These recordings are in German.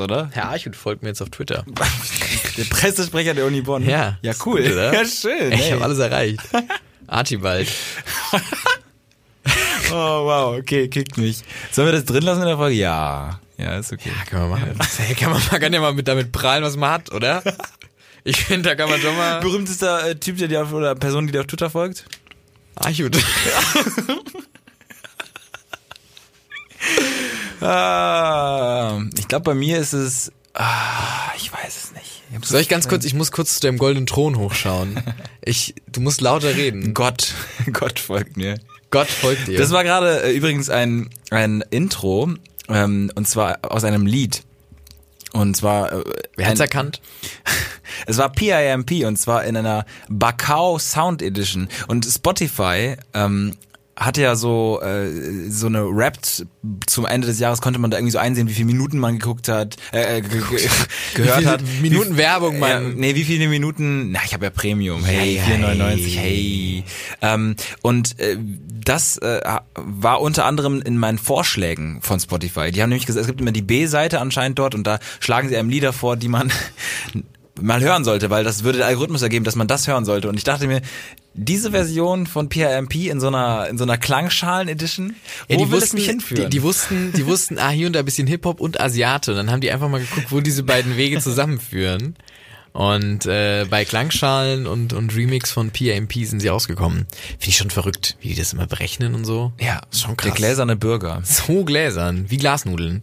oder? Herr Archut folgt mir jetzt auf Twitter. Der Pressesprecher der Uni Bonn. Ja. Ja, cool. Gut, oder? Ja, schön. Ich ey. habe alles erreicht. Archibald. Oh, wow. Okay, kickt mich. Sollen wir das drin lassen in der Folge? Ja. Ja, ist okay. Ja, kann man machen. Hey, kann man, man kann ja mal mit damit prahlen, was man hat, oder? Ich finde, da kann man schon mal. Berühmtester äh, Typ, der dir auf, oder Person, die dir auf Twitter folgt? Archut. Ah, ich glaube, bei mir ist es. Ah, ich weiß es nicht. Ich Soll ich ganz kurz, ich muss kurz zu deinem goldenen Thron hochschauen. Ich, du musst lauter reden. Gott, Gott folgt mir. Gott folgt dir. Das war gerade äh, übrigens ein, ein Intro, ähm, und zwar aus einem Lied. Und zwar, äh, Wer hat's ein- erkannt? es war PIMP und zwar in einer Bacau Sound Edition. Und Spotify ähm, hatte ja so äh, so eine Rapt zum Ende des Jahres konnte man da irgendwie so einsehen, wie viele Minuten man geguckt hat, äh, äh, ge ge gehört hat. Minuten Wie- Werbung man- Ja, nee, wie viele Minuten? Na, ich habe ja Premium. Hey, Ja, 4,99. Hey. Ähm, und äh, das äh, war unter anderem in meinen Vorschlägen von Spotify. Die haben nämlich gesagt, es gibt immer die B-Seite anscheinend dort und da schlagen sie einem Lieder vor, die man mal hören sollte, weil das würde der Algorithmus ergeben, dass man das hören sollte. Und ich dachte mir, diese Version von PRMP in so einer in so einer Klangschalen-Edition, wo Ja, die will es wussten, mich hinführen? Die, die wussten, die wussten, ah, hier und da ein bisschen Hip-Hop und Asiate. Und dann haben die einfach mal geguckt, wo diese beiden Wege zusammenführen. Und äh, bei Klangschalen und, und Remix von PAMP sind sie rausgekommen. Finde ich schon verrückt, wie die das immer berechnen und so. ja, ist schon der krass. gläserne Bürger. So gläsern, wie Glasnudeln.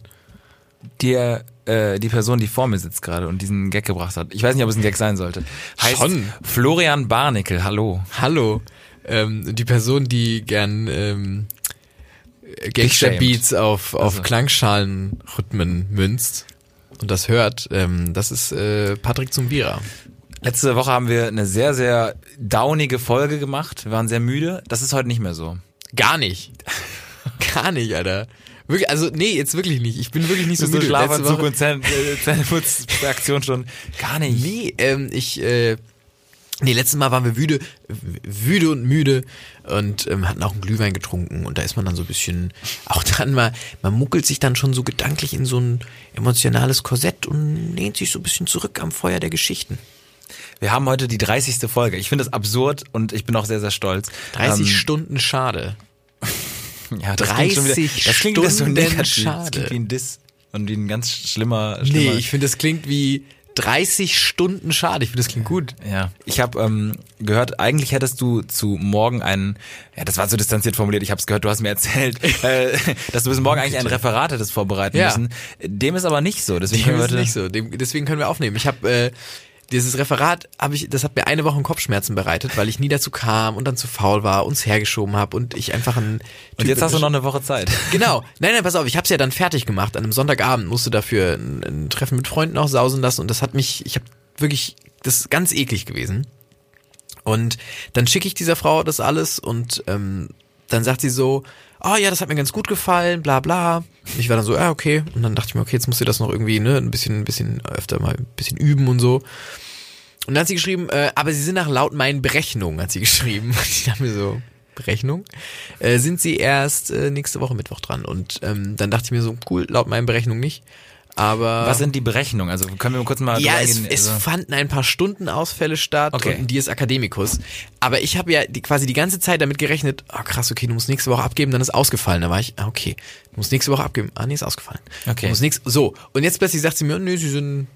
der äh, die Person, die vor mir sitzt gerade und diesen Gag gebracht hat. Ich weiß nicht, ob es ein Gag sein sollte. Heißt Schon. Florian Barnickel. Hallo. Hallo, ähm, die Person, die gern ähm, Gangster-Beats auf, auf Also. Klangschalenrhythmen münzt und das hört, ähm, das ist äh, Patrick Zumbira. Letzte Woche haben wir eine sehr sehr downige Folge gemacht. Wir waren sehr müde. Das ist heute nicht mehr so. Gar nicht. Gar nicht, Alter. Wirklich, also nee, jetzt wirklich nicht. Ich bin wirklich nicht so müde. Letzte Schlafanzug und äh, Zähneputzaktion schon? Gar nicht. Nee, ähm, ich, äh, nee, letztes Mal waren wir müde, wüde und müde und ähm, hatten auch einen Glühwein getrunken und da ist man dann so ein bisschen, auch dann mal, man muckelt sich dann schon so gedanklich in so ein emotionales Korsett und lehnt sich so ein bisschen zurück am Feuer der Geschichten. Wir haben heute die 30. Folge. Ich finde das absurd und ich bin auch sehr, sehr stolz. 30 Ähm, Stunden schade. Ja, das klingt schon wieder, 30 das klingt wieder so Stunden negativ. Das schade. klingt wie ein Diss und wie ein ganz schlimmer, Nee, schlimmer ich finde, das klingt wie 30 Stunden schade. Ich finde, das klingt gut. Ja, ich habe ähm, gehört, eigentlich hättest du zu morgen einen, ja, das war so distanziert formuliert, ich habe es gehört, du hast mir erzählt, äh, dass du bis morgen eigentlich ein Referat hättest vorbereiten Ja. müssen. Dem ist aber nicht so, deswegen Dem können wir ist heute, nicht so. Dem, deswegen können wir aufnehmen. Ich habe äh, dieses Referat habe ich, das hat mir eine Woche Kopfschmerzen bereitet, weil ich nie dazu kam und dann zu faul war, uns hergeschoben habe und ich einfach ein Und jetzt hast du noch eine Woche Zeit. Genau. Nein, nein, pass auf, ich habe es ja dann fertig gemacht. An einem Sonntagabend musste dafür ein, ein Treffen mit Freunden auch sausen lassen und das hat mich, ich habe wirklich, das ist ganz eklig gewesen. Und dann schicke ich dieser Frau das alles und ähm, dann sagt sie so, oh ja, das hat mir ganz gut gefallen, bla bla. Ich war dann so, ja, okay. Und dann dachte ich mir, okay, jetzt muss sie das noch irgendwie, ne, ein bisschen, ein bisschen öfter mal ein bisschen üben und so. Und dann hat sie geschrieben, äh, aber sie sind nach laut meinen Berechnungen, hat sie geschrieben. Und ich dachte mir so, Berechnung? Äh, sind sie erst äh, nächste Woche Mittwoch dran. Und ähm, dann dachte ich mir so, cool, laut meinen Berechnungen nicht. Aber Was sind die Berechnungen? Also können wir kurz mal ja, es, es also, fanden ein paar Stundenausfälle statt Okay. und die ist Akademikus. Aber ich habe ja die, quasi die ganze Zeit damit gerechnet, ah krass, okay, du musst nächste Woche abgeben, dann ist ausgefallen. Da war ich, ah, okay, du musst nächste Woche abgeben. Ah, nee, ist ausgefallen. Okay. Du musst nächst, so, und jetzt plötzlich sagt sie mir, nee, sie sind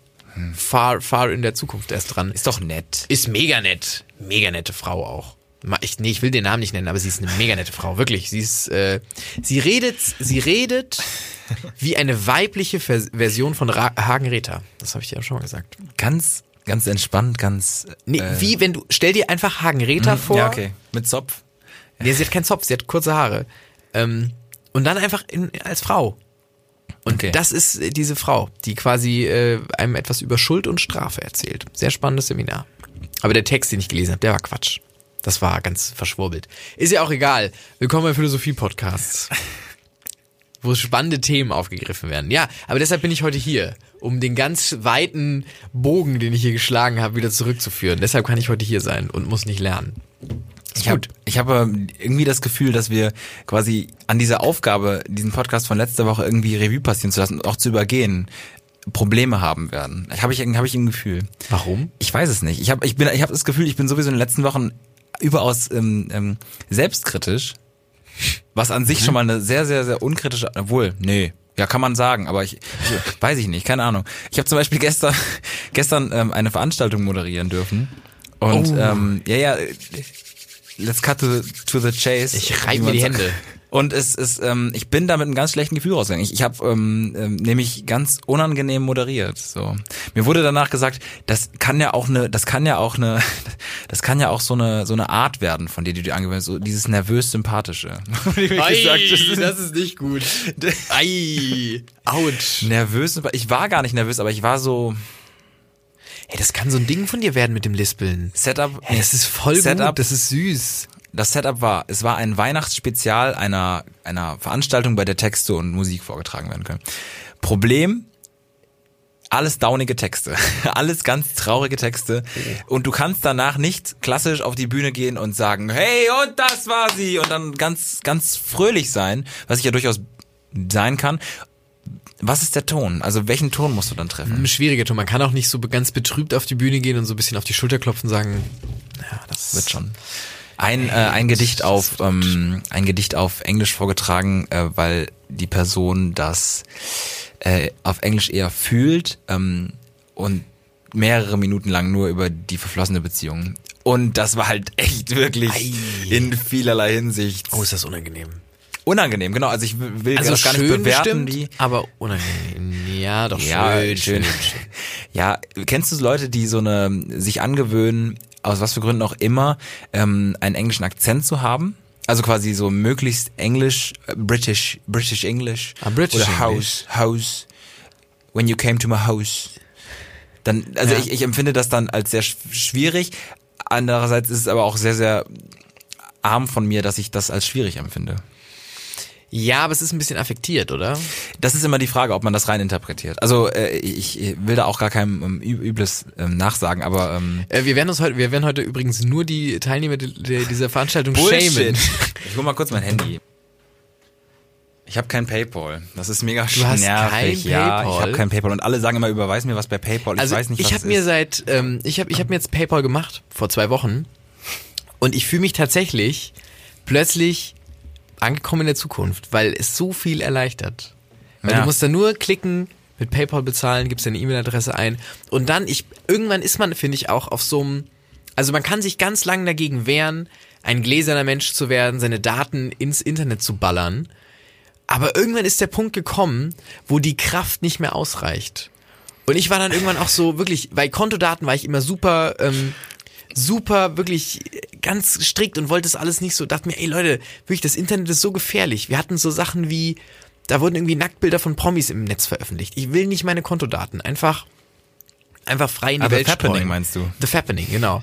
far, far in der Zukunft erst dran. ist doch nett. Ist mega nett. Mega nette Frau auch. Ich, nee, ich will den Namen nicht nennen, aber sie ist eine mega nette Frau. Wirklich. Sie ist, äh, sie redet, sie redet wie eine weibliche Vers Version von Ra Hagen Rether. Das habe ich dir ja schon mal gesagt. Ganz, ganz entspannt, ganz. Nee, äh, wie wenn du, stell dir einfach Hagen Rether vor. Ja, okay. Mit Zopf. Nee, sie hat keinen Zopf, sie hat kurze Haare. Ähm, und dann einfach in, als Frau. Und Okay. das ist äh, diese Frau, die quasi äh, einem etwas über Schuld und Strafe erzählt. Sehr spannendes Seminar. Aber der Text, den ich gelesen habe, der war Quatsch. Das war ganz verschwurbelt. Ist ja auch egal. Willkommen bei Philosophie-Podcasts. Wo spannende Themen aufgegriffen werden. Ja, aber deshalb bin ich heute hier, um den ganz weiten Bogen, den ich hier geschlagen habe, wieder zurückzuführen. Deshalb kann ich heute hier sein und muss nicht lernen. Ich habe ich hab, ähm, irgendwie das Gefühl, dass wir quasi an dieser Aufgabe, diesen Podcast von letzter Woche irgendwie Revue passieren zu lassen, auch zu übergehen, Probleme haben werden. Habe ich, hab ich ein Gefühl. Warum? Ich weiß es nicht. Ich habe ich bin, ich hab das Gefühl, ich bin sowieso in den letzten Wochen überaus ähm, ähm, selbstkritisch, was an sich schon mal eine sehr, sehr, sehr unkritische, obwohl, nee, ja, kann man sagen, aber ich, weiß ich nicht, keine Ahnung. Ich habe zum Beispiel gestern, gestern ähm, eine Veranstaltung moderieren dürfen. Und Oh. ähm, ja, ja, let's cut to, to the chase. Ich wie reib mir die. Hände. Und es ist, ähm, ich bin da mit einem ganz schlechten Gefühl rausgegangen. Ich, ich habe ähm, ähm, nämlich ganz unangenehm moderiert. So, mir wurde danach gesagt, das kann ja auch eine, das kann ja auch eine, das kann ja auch so eine so eine Art werden, von der du dir angewöhnst, so dieses nervös sympathische. Mir gesagt, ist nicht gut. Ei, ouch. nervös. Ich war gar nicht nervös, aber ich war so Ey, das kann so ein Ding von dir werden mit dem Lispeln. Setup. Ey, das ist voll Setup. gut, das ist süß. Das Setup war, es war ein Weihnachtsspezial einer, einer Veranstaltung, bei der Texte und Musik vorgetragen werden können. Problem, alles daunige Texte. Alles ganz traurige Texte. Und du kannst danach nicht klassisch auf die Bühne gehen und sagen, hey, und das war sie. Und dann ganz, ganz fröhlich sein, was ich ja durchaus sein kann. Was ist der Ton? Also welchen Ton musst du dann treffen? Ein schwieriger Ton. Man kann auch nicht so ganz betrübt auf die Bühne gehen und so ein bisschen auf die Schulter klopfen und sagen, ja, das Wird schon. Ein, äh, ein Gedicht auf ähm, ein Gedicht auf Englisch vorgetragen, äh, weil die Person das äh, auf Englisch eher fühlt ähm, und mehrere Minuten lang nur über die verflossene Beziehung. Und das war halt echt wirklich Ei. in vielerlei Hinsicht Oh, ist das unangenehm. unangenehm. Genau, also ich will Also das gar nicht bewerten, bestimmt, wie aber unangenehm. Ja, doch ja, schön. schön, schön. Ja, kennst du Leute, die so eine sich angewöhnen, aus was für Gründen auch immer, ähm, einen englischen Akzent zu haben? Also quasi so möglichst Englisch, äh, British, British English Ah, British oder English. House, House. When you came to my house. Dann, also Ja. ich, ich empfinde das dann als sehr sch- schwierig. Andererseits ist es aber auch sehr, sehr arm von mir, dass ich das als schwierig empfinde. Ja, aber es ist ein bisschen affektiert, oder? Das ist immer die Frage, ob man das rein interpretiert. Also äh, ich will da auch gar keinem ähm, Übles ähm, nachsagen, aber ähm, Äh, wir werden uns heute, wir werden heute übrigens nur die Teilnehmer di- di- dieser Veranstaltung shamen. Ich hol mal kurz mein Handy. Ich habe kein PayPal. Das ist mega Du hast nervig. kein ja, PayPal? ich habe kein PayPal und alle sagen immer überweis mir was bei PayPal. Ich Also weiß nicht, was ich habe mir seit, ähm, ich habe ich hab mir jetzt PayPal gemacht vor zwei Wochen und ich fühle mich tatsächlich plötzlich angekommen in der Zukunft, weil es so viel erleichtert. Weil Ja. du musst da nur klicken, mit PayPal bezahlen, gibst deine E-Mail-Adresse ein und dann ich irgendwann ist man finde ich auch auf so einem also man kann sich ganz lang dagegen wehren, ein gläserner Mensch zu werden, seine Daten ins Internet zu ballern. Aber irgendwann ist der Punkt gekommen, wo die Kraft nicht mehr ausreicht. Und ich war dann irgendwann auch so wirklich, bei Kontodaten war ich immer super, ähm, super wirklich ganz strikt und wollte das alles nicht so, dachte mir, ey Leute, wirklich, das Internet ist so gefährlich. Wir hatten so Sachen wie, da wurden irgendwie Nacktbilder von Promis im Netz veröffentlicht. Ich will nicht meine Kontodaten. Einfach, einfach frei in die Ah, The Welt Fappening streuen. meinst du? The Fappening, genau.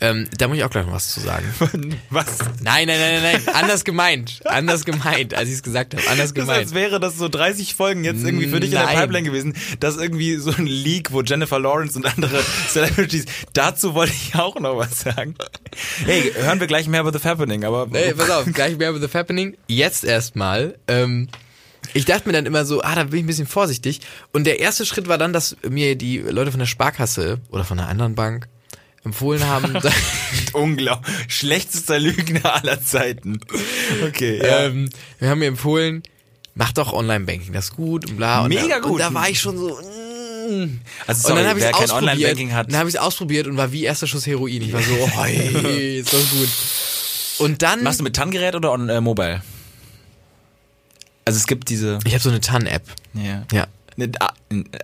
Ähm, da muss ich auch gleich noch was zu sagen. was? Nein, nein, nein, nein, nein. Anders gemeint. Anders gemeint, als ich es gesagt habe. Anders Das gemeint. als wäre das so 30 Folgen jetzt irgendwie für dich in Nein. der Pipeline gewesen. Das ist irgendwie so ein Leak, wo Jennifer Lawrence und andere Celebrities. Dazu wollte ich auch noch was sagen. Hey, hören wir gleich mehr über The Fappening, aber. Ey, pass auf, gleich mehr über The Fappening. Jetzt erstmal. Ähm, ich dachte mir dann immer so, ah, da bin ich ein bisschen vorsichtig. Und der erste Schritt war dann, dass mir die Leute von der Sparkasse oder von einer anderen Bank empfohlen haben, Unglaublich. Schlechtester Lügner aller Zeiten. Okay, ja. ähm, wir haben mir empfohlen, mach doch Online-Banking, das ist gut und bla. Und Mega da, gut. Und da war ich schon so, mm. Also und sorry, dann habe ich kein ausprobiert. Online-Banking hat. Dann habe ich es ausprobiert und war wie erster Schuss Heroin. Ich war so, hey, ist das gut. Und dann, Machst du mit TAN-Gerät oder on, äh, Mobile? Also es gibt diese. ich habe so eine TAN-App. Ja. Ja. Ne, ah,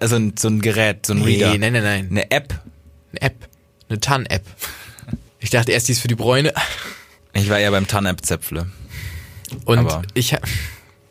Also so ein Gerät, so ein Nee, Reader. nein, nein, nein. Eine App. Eine App. Eine TAN-App. Ich dachte erst, die ist für die Bräune. Ich war ja beim TAN-App-Zäpfle. Und Aber- ich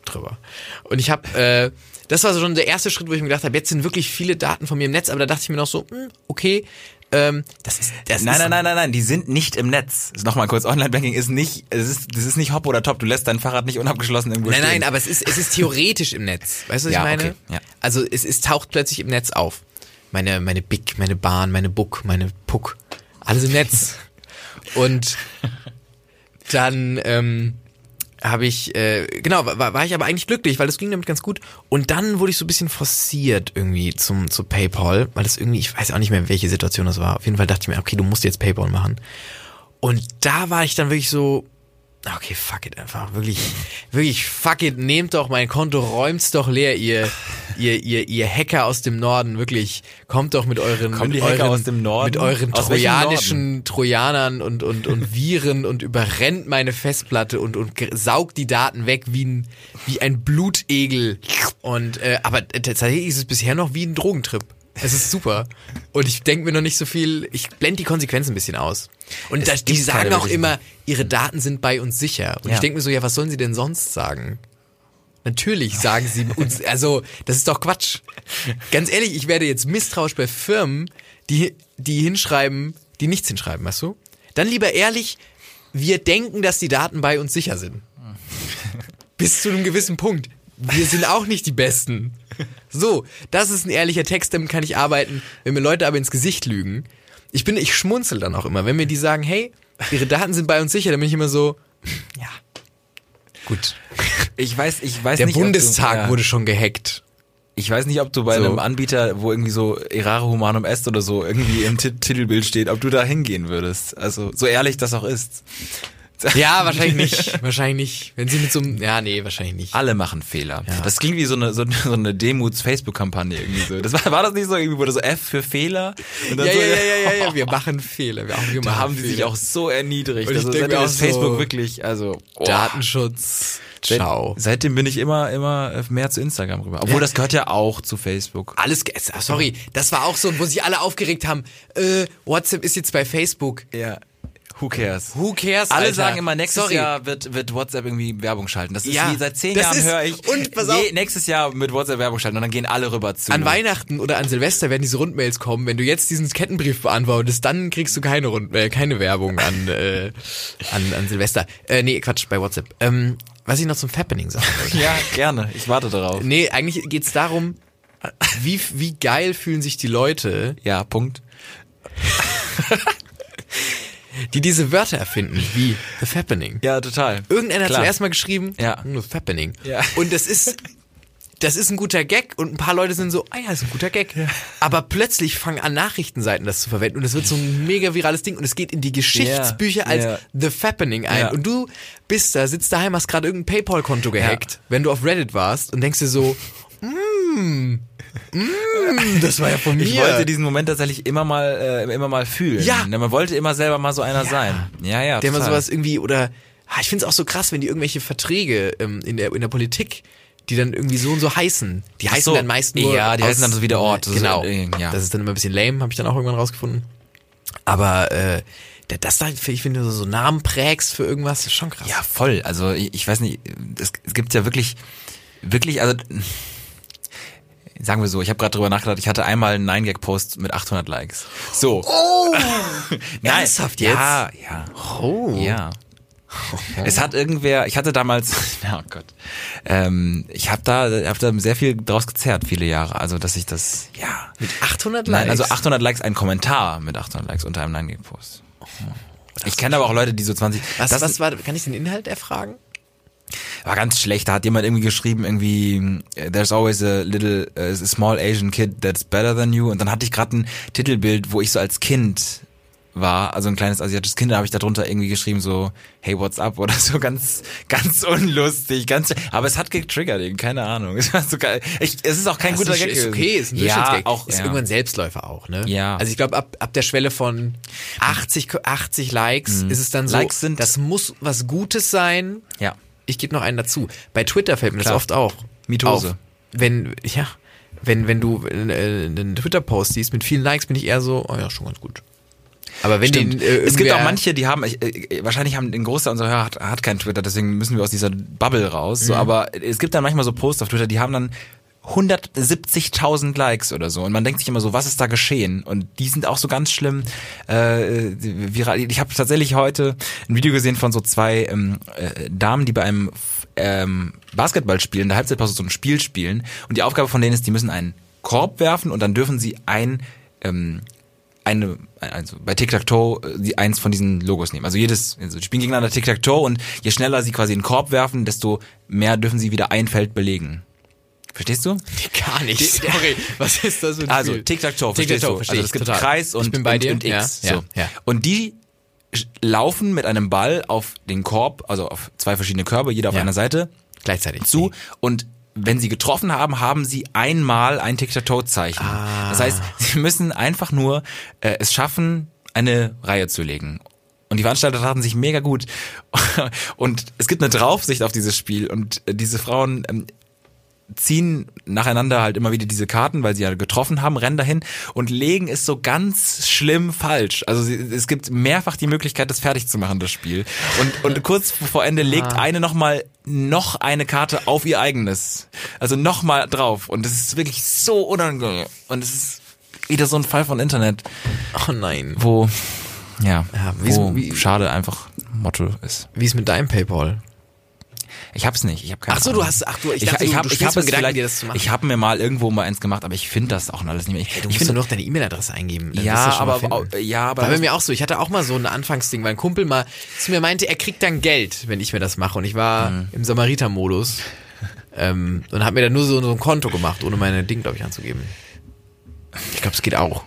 drüber. Und ich habe, äh, das war so schon der erste Schritt, wo ich mir gedacht habe, jetzt sind wirklich viele Daten von mir im Netz, aber da dachte ich mir noch so, hm, okay, ähm, das ist, das Nein, ist, nein, nein, nein, nein, die sind nicht im Netz. Nochmal kurz, Online-Banking ist nicht, es ist, das ist nicht hopp oder top. Du lässt dein Fahrrad nicht unabgeschlossen irgendwo Nein, stehen. nein, aber es ist, es ist theoretisch im Netz. Weißt du, was Ja, ich meine? okay, ja. Also es, es taucht plötzlich im Netz auf. Meine, meine Big, meine Bahn, meine Buck, meine Puck. Alles im Netz. Und dann ähm, habe ich, äh, genau, war, war ich aber eigentlich glücklich, weil das ging damit ganz gut. Und dann wurde ich so ein bisschen forciert irgendwie zum zu PayPal, weil das irgendwie, ich weiß auch nicht mehr, welche Situation das war. Auf jeden Fall dachte ich mir, okay, du musst jetzt PayPal machen. Und da war ich dann wirklich so, okay, fuck it einfach, wirklich, wirklich fuck it, nehmt doch mein Konto, räumt's doch leer, ihr, ihr, ihr, ihr Hacker aus dem Norden, wirklich, kommt doch mit euren, Kommen mit euren, aus dem Norden? mit euren trojanischen Trojanern und, und, und Viren und überrennt meine Festplatte und, und saugt die Daten weg wie ein, wie ein Blutegel. Und, äh, aber tatsächlich ist es bisher noch wie ein Drogentrip. Es ist super. Und ich denke mir noch nicht so viel, ich blende die Konsequenzen ein bisschen aus. Und Es da, die sagen auch immer, ihre Daten sind bei uns sicher. Und Ja. ich denke mir so, ja, was sollen sie denn sonst sagen? Natürlich sagen sie uns, also das ist doch Quatsch. Ganz ehrlich, ich werde jetzt misstrauisch bei Firmen, die, die hinschreiben, die nichts hinschreiben, weißt du? Dann lieber ehrlich, wir denken, dass die Daten bei uns sicher sind. Bis zu einem gewissen Punkt. Wir sind auch nicht die Besten. So, das ist ein ehrlicher Text, damit kann ich arbeiten. Wenn mir Leute aber ins Gesicht lügen, ich bin, ich schmunzel dann auch immer. Wenn mir die sagen, hey, ihre Daten sind bei uns sicher, dann bin ich immer so, ja, gut. Ich weiß, ich weiß Der nicht. ob Bundestag du, ja, wurde schon gehackt. Ich weiß nicht, ob du bei So. einem Anbieter, wo irgendwie so Errare Humanum Est oder so irgendwie im Ti- Titelbild steht, ob du da hingehen würdest. Also so ehrlich das auch ist. Ja, wahrscheinlich nicht. Wahrscheinlich nicht. Wenn sie mit so einem, ja, nee, wahrscheinlich nicht. Alle machen Fehler. Ja. Das klingt wie so eine, so, eine- so eine Demuts-Facebook-Kampagne irgendwie so. Das war, war das nicht so irgendwie, wurde so F für Fehler? Und Ja, dann ja, so, ja, ja, ja, ja, wir machen Fehler. Wir, auch, wir Da machen haben die sich Fehler. auch so erniedrigt. Und ich Also denk seitdem mir ist auch so, Facebook wirklich, also oh. Datenschutz. Seit- Ciao. Seitdem bin ich immer, immer mehr zu Instagram rüber. Obwohl Ja. das gehört ja auch zu Facebook. Alles, sorry, das war auch so, wo sich alle aufgeregt haben. Äh, WhatsApp ist jetzt bei Facebook. Ja. Who cares? Who cares? Alle Alter? sagen immer, nächstes Sorry. Jahr wird, wird WhatsApp irgendwie Werbung schalten. Das ist Ja, wie seit zehn Jahren ist- höre ich. und pass auf. je, nächstes Jahr mit WhatsApp Werbung schalten und dann gehen alle rüber zu. An Weihnachten oder an Silvester werden diese Rundmails kommen. Wenn du jetzt diesen Kettenbrief beantwortest, dann kriegst du keine Rund äh, keine Werbung an, äh, an, an Silvester. Äh, nee, Quatsch, bei WhatsApp. Ähm, was ich noch zum Fappening sagen wollte. Ja, gerne. Ich warte darauf. Nee, eigentlich geht's darum, wie, wie geil fühlen sich die Leute, Ja, Punkt. die diese Wörter erfinden, wie The Fappening. Ja, total. Irgendeiner hat Klar. zuerst mal geschrieben, Ja. The Fappening. Ja. Und das ist, das ist ein guter Gag und ein paar Leute sind so, ah ja, ist ein guter Gag. Aber plötzlich fangen an Nachrichtenseiten das zu verwenden und es wird so ein mega virales Ding und es geht in die Geschichtsbücher Ja, als ja. The Fappening ein. Ja. Und du bist da, sitzt daheim, hast gerade irgendein Paypal-Konto gehackt, wenn du auf Reddit warst und denkst dir so, mm, mm, das war ja von mir. Ich wollte diesen Moment tatsächlich immer mal, äh, immer mal fühlen. Ja. Ne, Man wollte immer selber mal so einer sein. Ja, ja. der mal total. sowas irgendwie oder ah, ich finde es auch so krass, wenn die irgendwelche Verträge ähm, in der in der Politik, die dann irgendwie so und so heißen, die heißen so. dann meist nur Ja, die heißen dann so wie der Ort. Das ist, Genau, äh, ja. das ist dann immer ein bisschen lame, habe ich dann auch irgendwann rausgefunden. Aber äh, das da, ich finde, so Namen prägst für irgendwas, ist schon krass. Ja, voll. Also ich, ich weiß nicht, es, es gibt ja wirklich, wirklich, also sagen wir so, ich habe gerade drüber nachgedacht, ich hatte einmal einen 9-Gag-Post mit 800 Likes. So. Oh, Nein, ernsthaft jetzt? Ja, ja. Oh. Ja. Es hat irgendwer, ich hatte damals, oh Gott, ähm, ich habe da, hab da sehr viel draus gezerrt, viele Jahre. Also, dass ich das, ja. Mit 800 Nein, Likes? also 800 Likes, ein Kommentar mit 800 Likes unter einem 9-Gag-Post. Ich kenne aber auch Leute, die so 20. was, das was war, kann ich den Inhalt erfragen? War ganz schlecht. Da hat jemand irgendwie geschrieben, irgendwie, there's always a little, uh, a small Asian kid that's better than you. Und dann hatte ich gerade ein Titelbild, wo ich so als Kind war, also ein kleines asiatisches Kind, da habe ich darunter irgendwie geschrieben so, hey, what's up? Oder so ganz, ganz unlustig, ganz, aber es hat getriggert, irgendwie, keine Ahnung. Es war so geil. Ich, es ist auch kein Ja, guter ist, Gag. ist okay, ist ein ja, auch, ist ja. irgendwann Selbstläufer auch, ne? Ja. Also ich glaube, ab, ab der Schwelle von 80, 80 Likes ist es dann so, Mhm. Likes sind- das muss was Gutes sein. Ja. Ich gebe noch einen dazu. Bei Twitter fällt mir Klar. das oft auch Mitose. auf. Wenn, ja, wenn, wenn du äh, einen Twitter-Post siehst mit vielen Likes, bin ich eher so, oh ja, schon ganz gut. Aber wenn Stimmt. äh, es gibt auch manche, die haben, ich, äh, wahrscheinlich haben ein Großteil unserer Hörer hat, hat kein Twitter, deswegen müssen wir aus dieser Bubble raus. Mhm. So, aber es gibt dann manchmal so Posts auf Twitter, die haben dann 170.000 Likes oder so und man denkt sich immer so, was ist da geschehen? Und die sind auch so ganz schlimm äh, viral. Ich habe tatsächlich heute ein Video gesehen von so zwei ähm, äh, Damen, die bei einem ähm, Basketballspiel in der Halbzeitpause so ein Spiel spielen und die Aufgabe von denen ist, die müssen einen Korb werfen und dann dürfen sie ein ähm, eine, also bei Tic-Tac-Toe äh, die eins von diesen Logos nehmen. Also jedes, also die spielen gegeneinander Tic-Tac-Toe und je schneller sie quasi in den Korb werfen, desto mehr dürfen sie wieder ein Feld belegen. Verstehst du? Gar nicht. Sorry. Was ist das für ein Also? Tic-Tac-Toe, verstehst du? verstehe Also es gibt total. Kreis und, Ich bin bei und, dir. und X. Ja, so. ja, ja. Und die laufen mit einem Ball auf den Korb, also auf zwei verschiedene Körbe, jeder auf einer Seite, Gleichzeitig. zu und wenn sie getroffen haben, haben sie einmal ein Tic-Tac-Toe-Zeichen. Ah. Das heißt, sie müssen einfach nur äh, es schaffen, eine Reihe zu legen. Und die Veranstalter taten sich mega gut. Und es gibt eine Draufsicht auf dieses Spiel und äh, diese Frauen ähm, ziehen nacheinander halt immer wieder diese Karten, weil sie ja getroffen haben, rennen dahin und legen es so ganz schlimm falsch. Also sie, es gibt mehrfach die Möglichkeit, das fertig zu machen, das Spiel. Und, und kurz vor Ende legt eine nochmal noch eine Karte auf ihr eigenes. Also nochmal drauf. Und es ist wirklich so unangenehm. Und es ist wieder so ein Fall von Internet, Oh nein. wo, ja, Ja, wo wie- schade einfach Motto ist. Wie ist mit deinem Paypal? Ich hab's nicht. Ich hab keine Ach so, Ahnung. du hast- ach du, ich ich, dachte, ich du- hab, du ich hab es Gedanken, dir das zu machen. ich habe mir mal irgendwo mal eins gemacht, aber ich finde das auch alles nicht mehr. Ich, Du ich musst nur noch deine E-Mail-Adresse eingeben. ja, du aber, ja, aber War bei mir auch so. Ich hatte auch mal so ein Anfangsding, weil ein Kumpel mal zu mir meinte, er kriegt dann Geld, wenn ich mir das mache. Und ich war Mhm. im Samariter-Modus ähm, und habe mir dann nur so, so ein Konto gemacht, ohne meine Ding, glaube ich, anzugeben. Ich glaube, es geht auch.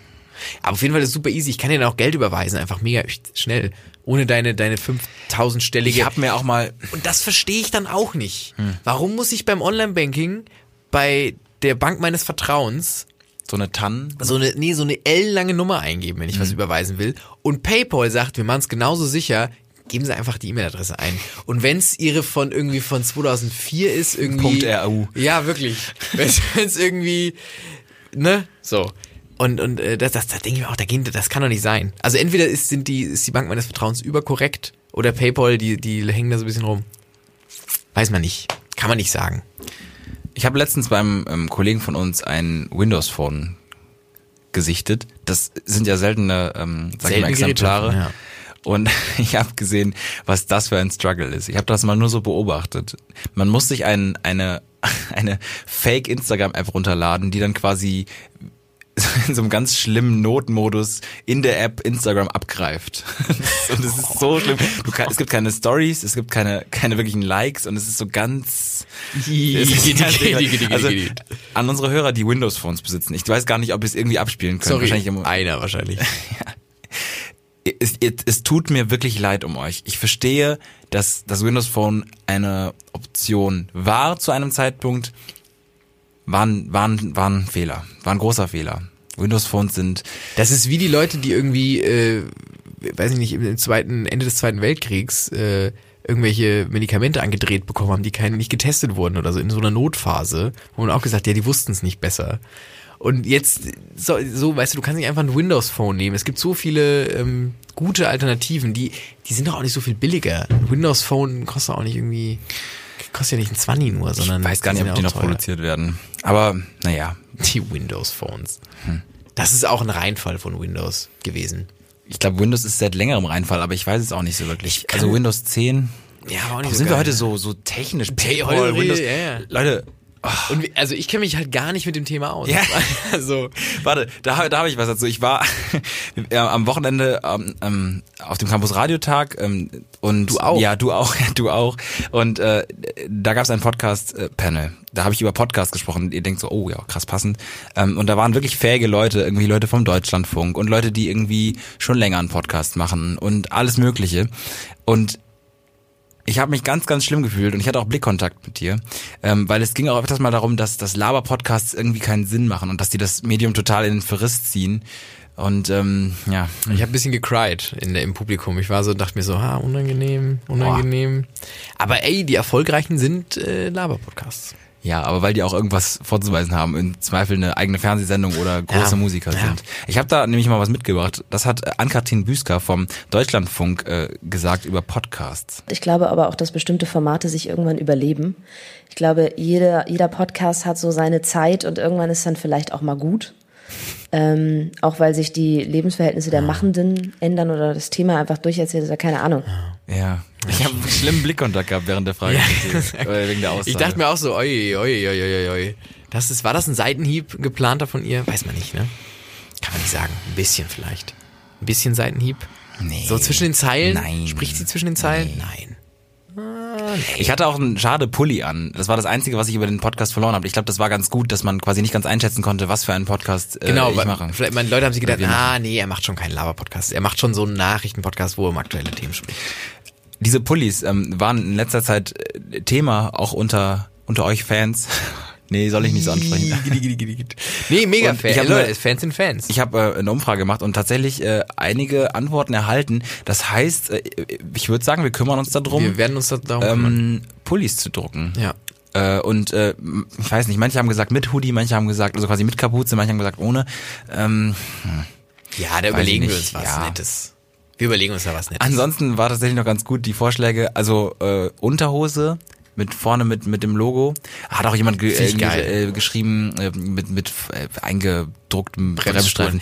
Aber auf jeden Fall ist es super easy. Ich kann dir dann auch Geld überweisen, einfach mega schnell. Ohne deine, deine 5000-stellige. ich habe mir auch mal, Und das verstehe ich dann auch nicht. Hm. Warum muss ich beim Online-Banking bei der Bank meines Vertrauens so eine Tannen. so eine, nee, so eine L-lange Nummer eingeben, wenn ich Hm. was überweisen will. Und PayPal sagt, wir machen es genauso sicher, geben Sie einfach die E-Mail-Adresse ein. Und wenn es Ihre von irgendwie von 2004 ist, irgendwie... Punkt RU. Ja, wirklich. Wenn es irgendwie, ne, so. Und, und äh, das, das, das denke ich mir auch, da gehen, das kann doch nicht sein. Also entweder ist, sind die, ist die Bank meines Vertrauens überkorrekt oder PayPal, die, die hängen da so ein bisschen rum. Weiß man nicht. Kann man nicht sagen. Ich habe letztens beim ähm, Kollegen von uns ein Windows Phone gesichtet. Das sind ja seltene, ähm, sag ich mal, Seltene Geräte, Exemplare. ja. Und ich habe gesehen, was das für ein Struggle ist. Ich habe das mal nur so beobachtet. Man muss sich ein, eine, eine Fake Instagram-App runterladen, die dann quasi in so einem ganz schlimmen Notmodus in der App Instagram abgreift. und es ist so schlimm. Kann, es gibt keine Stories, es gibt keine, keine wirklichen Likes und es ist so ganz... Also, an unsere Hörer, die Windows Phones besitzen. Ich weiß gar nicht, ob ihr es irgendwie abspielen könnt. Sorry, Wahrscheinlich im, einer wahrscheinlich. es, es, es tut mir wirklich leid um euch. Ich verstehe, dass das Windows Phone eine Option war zu einem Zeitpunkt. War ein, war ein, Fehler. War ein großer Fehler. Windows Phones sind, Das ist wie die Leute, die irgendwie, äh, weiß ich nicht, im zweiten, Ende des Zweiten Weltkriegs äh, irgendwelche Medikamente angedreht bekommen haben, die keine, nicht getestet wurden oder so in so einer Notphase, wo man auch gesagt, ja, die wussten es nicht besser. Und jetzt, so, so, weißt du, du kannst nicht einfach ein Windows-Phone nehmen. Es gibt so viele ähm, gute Alternativen, die, die sind doch auch nicht so viel billiger. Ein Windows-Phone kostet auch nicht irgendwie, kostet ja nicht ein 20 nur, sondern ich weiß gar nicht, ob die noch teuer. produziert werden. Aber naja, Die Windows-Phones. Hm. Das ist auch ein Reinfall von Windows gewesen. ich glaube, Windows ist seit längerem Reinfall, aber ich weiß es auch nicht so wirklich. Also Windows 10. Ja, aber auch nicht Warum so sind wir geil. heute so, so technisch? Paypal, Windows. ja. Leute, Und wie- also ich kenne mich halt gar nicht mit dem Thema aus. Ja. Also Warte, da, da habe ich was dazu. Ich war äh, am Wochenende ähm, auf dem Campus Radiotag ähm, und Du auch? Ja, du auch, du auch. Und äh, da gab es ein Podcast-Panel. Da habe ich über Podcast gesprochen. Ihr denkt so, oh ja, krass passend. Ähm, und da waren wirklich fähige Leute, irgendwie Leute vom Deutschlandfunk und Leute, die irgendwie schon länger einen Podcast machen und alles Mögliche. Und ich habe mich ganz, ganz schlimm gefühlt und ich hatte auch Blickkontakt mit dir, ähm, weil es ging auch öfters mal darum, dass, dass Laber-Podcasts irgendwie keinen Sinn machen und dass die das Medium total in den Verriss ziehen. Und ähm, ja, ich habe ein bisschen gecried in der, im Publikum. Ich war so, dachte mir so, ha, unangenehm, unangenehm. Aber ey, die erfolgreichen sind äh, Laber-Podcasts. Ja, aber weil die auch irgendwas vorzuweisen haben, im Zweifel eine eigene Fernsehsendung oder große Ja, Musiker ja. sind. Ich habe da nämlich mal was mitgebracht. Das hat äh, Ann-Kathrin Büsker vom Deutschlandfunk äh, gesagt über Podcasts. Ich glaube aber auch, dass bestimmte Formate sich irgendwann überleben. Ich glaube, jeder, jeder Podcast hat so seine Zeit und irgendwann ist dann vielleicht auch mal gut. Ähm, auch weil sich die Lebensverhältnisse der Machenden ändern oder das Thema einfach durcherzählt ist, keine Ahnung. Ja, ich habe einen schlimmen Blickkontakt gehabt während der Frage. Oder wegen der Aussage. Ich dachte mir auch so, oi, oi, oi, oi, oi. Das ist, war das ein Seitenhieb geplanter von ihr? Weiß man nicht, ne? Kann man nicht sagen. Ein bisschen vielleicht. Ein bisschen Seitenhieb. Nee. So zwischen den Zeilen? Nein. Spricht sie zwischen den Zeilen? Nein. Ich hatte auch einen schade Pulli an. Das war das Einzige, was ich über den Podcast verloren habe. Ich glaube, das war ganz gut, dass man quasi nicht ganz einschätzen konnte, was für einen Podcast äh, Genau, ich mache. vielleicht meine Leute haben sich gedacht, ah, nee, er macht schon keinen Laber-Podcast. Er macht schon so einen Nachrichten-Podcast, wo er um aktuelle Themen spricht. Diese Pullis ähm, waren in letzter Zeit äh, Thema auch unter unter euch Fans. nee, soll ich nicht so ansprechen. nee, mega Und Fan. ich hab Leute, Fans sind Fans. Ich habe äh, eine Umfrage gemacht und tatsächlich äh, einige Antworten erhalten. Das heißt, äh, ich würde sagen, wir kümmern uns darum, Wir werden uns da darum kümmern. ähm, Pullis zu drucken. Ja. Äh, und äh, ich weiß nicht, manche haben gesagt mit Hoodie, manche haben gesagt, also quasi mit Kapuze, manche haben gesagt ohne. Ähm, Ja, da Weiß überlegen wir uns was ja. Nettes. Wir überlegen uns da was Nettes. ansonsten war tatsächlich noch ganz gut die Vorschläge, also äh, Unterhose mit vorne mit mit dem Logo. Hat auch jemand ge äh, geil. äh, geschrieben äh, mit mit äh, eingedrucktem. Bremsstreifen.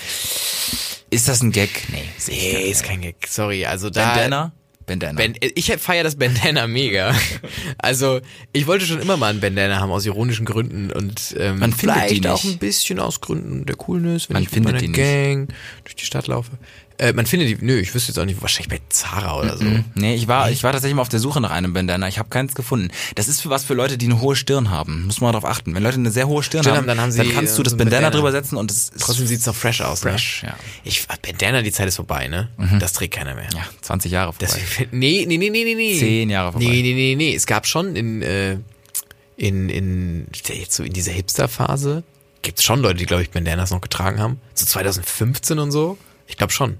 Ist das ein Gag? Nee, gar nee, ist kein Gag. Sorry, also da... Bandana? Bandana. Ben, ich feiere das Bandana mega. Also ich wollte schon immer mal ein Bandana haben aus ironischen Gründen und ähm, Man findet vielleicht die nicht. auch ein bisschen aus Gründen der Coolness, wenn Man ich mit meiner. Gang durch die Stadt laufe. Äh, man findet die, nö, ich wüsste jetzt auch nicht, wahrscheinlich bei Zara oder so. Nee, ich war, ich war tatsächlich mal auf der Suche nach einem Bandana. Ich habe keins gefunden. Das ist für was für Leute, die eine hohe Stirn haben. Muss man darauf achten. Wenn Leute eine sehr hohe Stirn, Stirn haben, dann haben sie, kannst du äh, das so ein Bandana, Bandana. drüber setzen und es ist Trotzdem sieht's noch fresh aus. fresh. Ne? Ja. Ich, Bandana, die Zeit ist vorbei, ne? Das trägt keiner mehr. ja, 20 Jahre vorbei. Das, nee, nee, nee, nee, nee, nee. Zehn Jahre vorbei. Nee, nee, nee, nee. Es gab schon in, äh, in, in, jetzt so in dieser Hipster-Phase, gibt's schon Leute, die, glaube ich, Bandanas noch getragen haben. So 2015 und so. Ich glaube schon.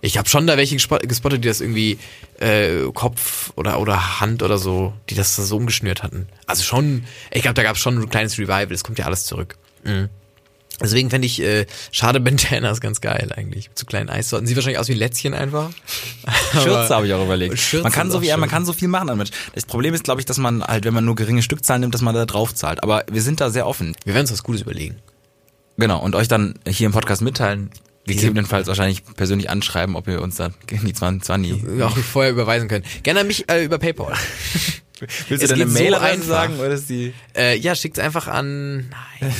Ich habe schon da welche gespo- gespottet, die das irgendwie äh, Kopf oder oder Hand oder so, die das so umgeschnürt hatten. Also schon, ich glaube, da gab's schon ein kleines Revival. Es kommt ja alles zurück. Mhm. Deswegen fände ich äh, schade Bandanas ganz geil eigentlich. So kleinen Eissorten. Sieht wahrscheinlich aus wie Lätzchen einfach. Schürze habe ich auch überlegt. Schürze man kann so wie, man kann so viel machen damit. Das Problem ist, glaube ich, dass man halt, wenn man nur geringe Stückzahlen nimmt, dass man da drauf zahlt. Aber wir sind da sehr offen. Wir werden uns was Gutes überlegen. Genau. Und euch dann hier im Podcast mitteilen. Gegebenenfalls wahrscheineinlich persönlich anschreiben, ob ihr uns da die 20, 20 Wir auch vorher überweisen können. Gerne an mich äh, über PayPal. Willst Es du deine so Mail einfach. sagen oder ist die äh, ja, schickt's einfach an. Nein.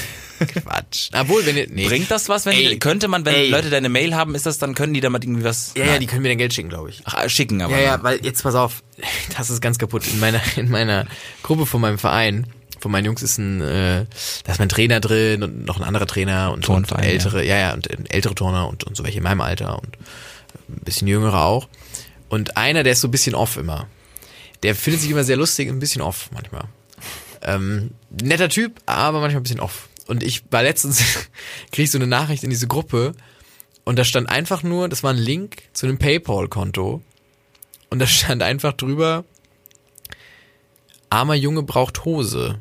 Quatsch. Obwohl, wenn ihr. Nee. Bringt das was, wenn Ey. die, könnte man, wenn Ey. Leute deine Mail haben, ist das dann können die damit irgendwie was Ja, ja, die können mir dann Geld schicken, glaube ich. Ach, schicken aber. Ja, ja, weil jetzt pass auf, das ist ganz kaputt. In meiner, in meiner Gruppe von meinem Verein, von meinen Jungs ist ein, äh, da ist mein Trainer drin und noch ein anderer Trainer und, und ältere, ja. ja, und äh, ältere Turner und, und so welche in meinem Alter und ein bisschen jüngere auch. Und einer, der ist so ein bisschen off immer. Der findet sich immer sehr lustig, ein bisschen off manchmal. Ähm, netter Typ, aber manchmal ein bisschen off. Und ich war letztens, krieg ich so eine Nachricht in diese Gruppe und da stand einfach nur, das war ein Link zu einem Paypal-Konto und da stand einfach drüber, armer Junge braucht Hose.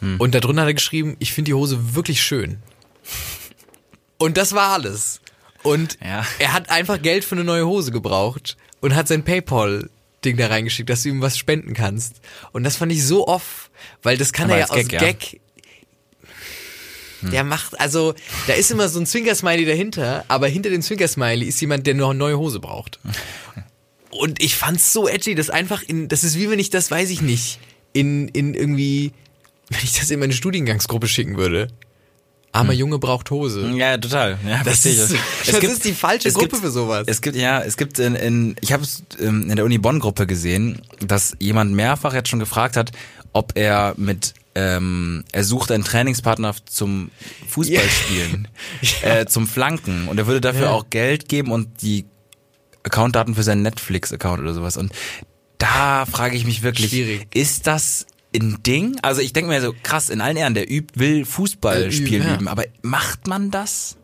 Hm. Und da drunter hat er geschrieben, ich finde die Hose wirklich schön. Und das war alles. Und Ja. er hat einfach Geld für eine neue Hose gebraucht und hat sein Paypal-Ding da reingeschickt, dass du ihm was spenden kannst. Und das fand ich so off, weil das kann Aber er ja aus Gag, Gag. ja. Der macht, also, da ist immer so ein Zwinkersmiley dahinter, aber hinter dem Zwinkersmiley ist jemand, der noch eine neue Hose braucht. Und ich fand's so edgy, das einfach in, das ist wie wenn ich das, weiß ich nicht, in, in irgendwie, wenn ich das in meine Studiengangsgruppe schicken würde. Armer Junge braucht Hose. Ja, total. Ja, Das verstehe ist- Es das gibt- ist die falsche Gruppe gibt- für sowas. Es gibt ja, es gibt in, in ich habe es ähm, in der Uni Bonn Gruppe gesehen, dass jemand mehrfach jetzt schon gefragt hat, ob er mit ähm, er sucht einen Trainingspartner zum Fußballspielen, äh, zum Flanken und er würde dafür Ja. auch Geld geben und die Accountdaten für seinen Netflix-Account oder sowas. Und da frage ich mich wirklich, Schwierig. ist das ein Ding? Also ich denke mir so, krass, in allen Ehren, der übt, will Fußball Äh, üben, spielen ja. üben, aber macht man das?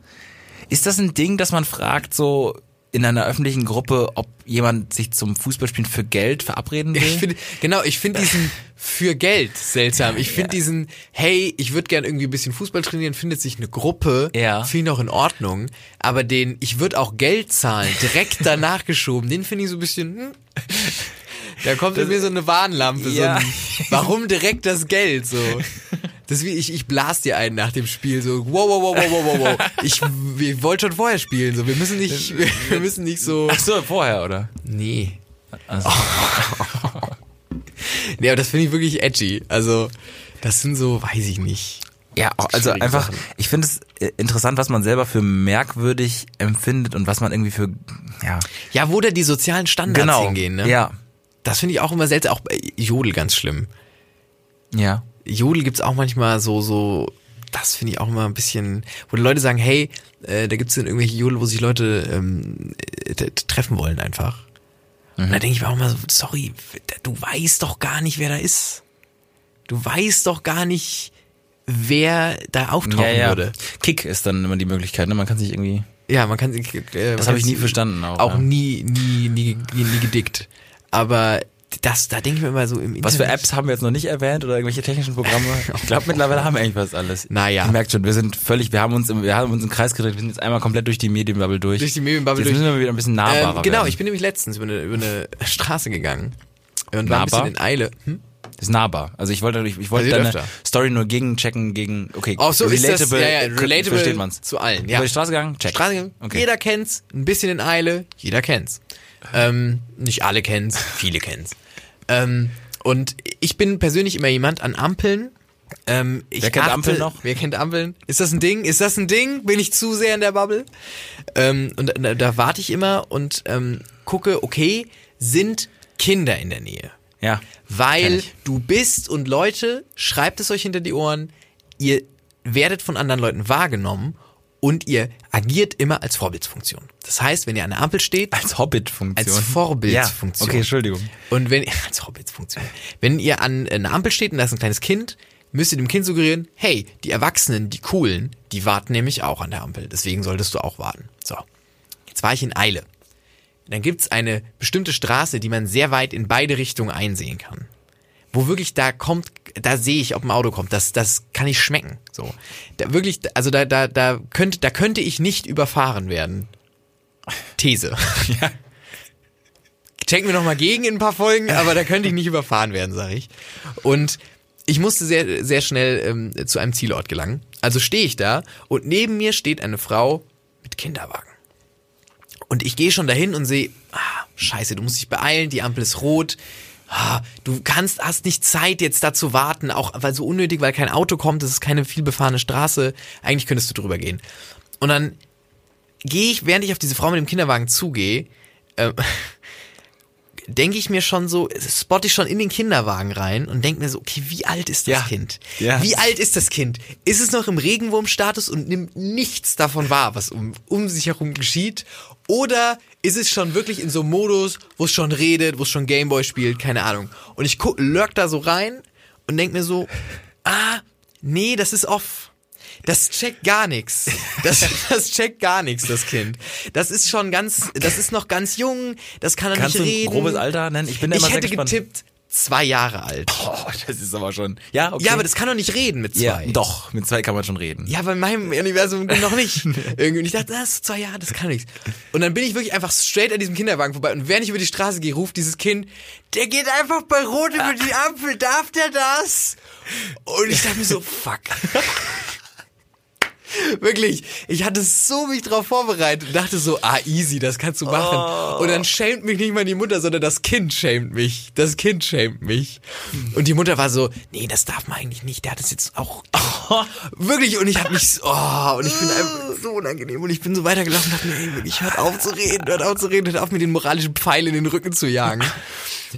Ist das ein Ding, dass man fragt, so in einer öffentlichen Gruppe, ob jemand sich zum Fußballspielen für Geld verabreden will? Ich finde, genau, ich finde diesen für Geld seltsam. Ich finde diesen, hey, ich würde gern irgendwie ein bisschen Fußball trainieren, findet sich eine Gruppe, Ja. finde ich noch in Ordnung. Aber den, ich würde auch Geld zahlen, direkt danach geschoben, den finde ich so ein bisschen, hm. Da kommt in mir so eine Warnlampe, Ja. so ein, warum direkt das Geld, so. Das ist wie, ich, ich blas dir einen nach dem Spiel, so, wow, wow, wow, wow, wow, wow, wow. Ich, wir wollten schon vorher spielen, so, wir müssen nicht, wir müssen nicht so. Ach so, vorher, oder? Nee. Also, Nee, aber das finde ich wirklich edgy. Also, das sind so, weiß ich nicht. Ja, also einfach, Sachen. ich finde es äh, interessant, was man selber für merkwürdig empfindet und was man irgendwie für, ja, Ja, wo da die sozialen Standards genau. hingehen, ne? Ja, Das finde ich auch immer seltsam. Auch bei Jodel ganz schlimm. ja. Jodel gibt's auch manchmal so, so, das finde ich auch immer ein bisschen, wo die Leute sagen, hey, äh, da gibt's dann irgendwelche Jodel, wo sich Leute ähm, äh, treffen wollen einfach. Und da denke ich mir auch mal so, sorry, du weißt doch gar nicht, wer da ist. Du weißt doch gar nicht, wer da auftauchen ja, ja. würde. Kick ist dann immer die Möglichkeit, ne? Man kann sich irgendwie. Ja, man kann sich. Äh, Das habe ich nie verstanden auch. Auch ja. nie, nie, nie, nie, nie gedickt. Aber das, da denke ich mir immer so im Was für Internet- Apps haben wir jetzt noch nicht erwähnt oder irgendwelche technischen Programme? Ich glaube mittlerweile haben wir eigentlich fast alles. Naja. Ihr merkt schon, wir sind völlig, wir haben uns im, wir haben uns im Kreis gedreht, wir sind jetzt einmal komplett durch die Medienbubble durch. Durch die Medienbubble jetzt durch. müssen wir wieder ein bisschen nahbarer Ähm, genau, werden. ich bin nämlich letztens über eine, über eine Straße gegangen und war ein Nahbar? bisschen in Eile. Hm? ist nahbar. Also ich wollte, ich, ich wollte deine öfter. Story nur gegenchecken, gegen, okay, Auch so ist das, ja, ja, relatable versteht man's. zu allen. Ja. Über die Straße gegangen, check. Straße gegangen, Okay. jeder kennt's, ein bisschen in Eile, jeder kennt's. Ähm, nicht alle kennt's, viele kennt's. Ähm, und ich bin persönlich immer jemand an Ampeln. Ähm, ich Wer kennt achte- Ampeln noch? Wer kennt Ampeln? Ist das ein Ding? Ist das ein Ding? Bin ich zu sehr in der Bubble? Ähm, und da, da warte ich immer und ähm, gucke, okay, sind Kinder in der Nähe? Ja. Weil du bist und Leute, schreibt es euch hinter die Ohren, ihr werdet von anderen Leuten wahrgenommen und ihr agiert immer als Vorbildsfunktion. Das heißt, wenn ihr an der Ampel steht, Als Hobbit-Funktion. als Vorbildsfunktion. Ja. Okay, Entschuldigung. Und wenn, als Vorbildsfunktion. Wenn ihr an einer Ampel steht und da ist ein kleines Kind, müsst ihr dem Kind suggerieren, hey, die Erwachsenen, die Coolen, die warten nämlich auch an der Ampel. Deswegen solltest du auch warten. So. Jetzt war ich in Eile. Dann gibt's eine bestimmte Straße, die man sehr weit in beide Richtungen einsehen kann. Wo wirklich da kommt, da sehe ich, ob ein Auto kommt. Das, das kann ich schmecken. So. Da wirklich, also da, da, da könnte, da könnte ich nicht überfahren werden. These. Ja. checken wir nochmal gegen in ein paar Folgen, aber da könnte ich nicht überfahren werden, sage ich. Und ich musste sehr, sehr schnell ähm, zu einem Zielort gelangen. Also stehe ich da und neben mir steht eine Frau mit Kinderwagen. Und ich gehe schon dahin und sehe, ah, scheiße, du musst dich beeilen, die Ampel ist rot. Ah, du kannst, hast nicht Zeit jetzt da zu warten, auch weil so unnötig, weil kein Auto kommt, es ist keine vielbefahrene Straße. Eigentlich könntest du drüber gehen. Und dann gehe ich, während ich auf diese Frau mit dem Kinderwagen zugehe, äh, denke ich mir schon so, spotte ich schon in den Kinderwagen rein und denke mir so, okay, wie alt ist das Ja. Kind? Ja. Wie alt ist das Kind? Ist es noch im Regenwurmstatus und nimmt nichts davon wahr, was um, um sich herum geschieht? Oder ist es schon wirklich in so einem Modus, wo es schon redet, wo es schon Gameboy spielt, keine Ahnung. Und ich guck, lurk da so rein und denk mir so, ah, nee, das ist off. Das checkt gar nichts. Das, das checkt gar nichts, das Kind. Das ist schon ganz, das ist noch ganz jung, das kann er Kannst nicht du ein reden. grobes Alter nennen? Ich bin da Ich immer sehr hätte getippt, zwei Jahre alt. Oh, das ist aber schon. Ja, okay. Ja, aber das kann doch nicht reden mit zwei. ja, doch, mit zwei kann man schon reden. Ja, bei meinem Universum noch nicht. Irgendwie. Und ich dachte, das ist zwei Jahre, das kann nichts. Und dann bin ich wirklich einfach straight an diesem Kinderwagen vorbei. Und während ich über die Straße gehe, ruft dieses Kind, der geht einfach bei Rot über die Ampel, darf der das? Und ich dachte mir so, fuck. Wirklich, ich hatte so mich drauf vorbereitet und dachte so, ah, easy, das kannst du machen. Und dann schämt mich nicht mal die Mutter, sondern das Kind schämt mich. Das Kind schämt mich. Und die Mutter war so, nee, das darf man eigentlich nicht. Der hat das jetzt auch. Wirklich, und ich hab mich, so- oh, und ich bin einfach so unangenehm. Und ich bin so weitergelaufen und dachte mir, ey, wirklich, hört auf zu reden, hört auf zu reden, hört auf mir den moralischen Pfeil in den Rücken zu jagen.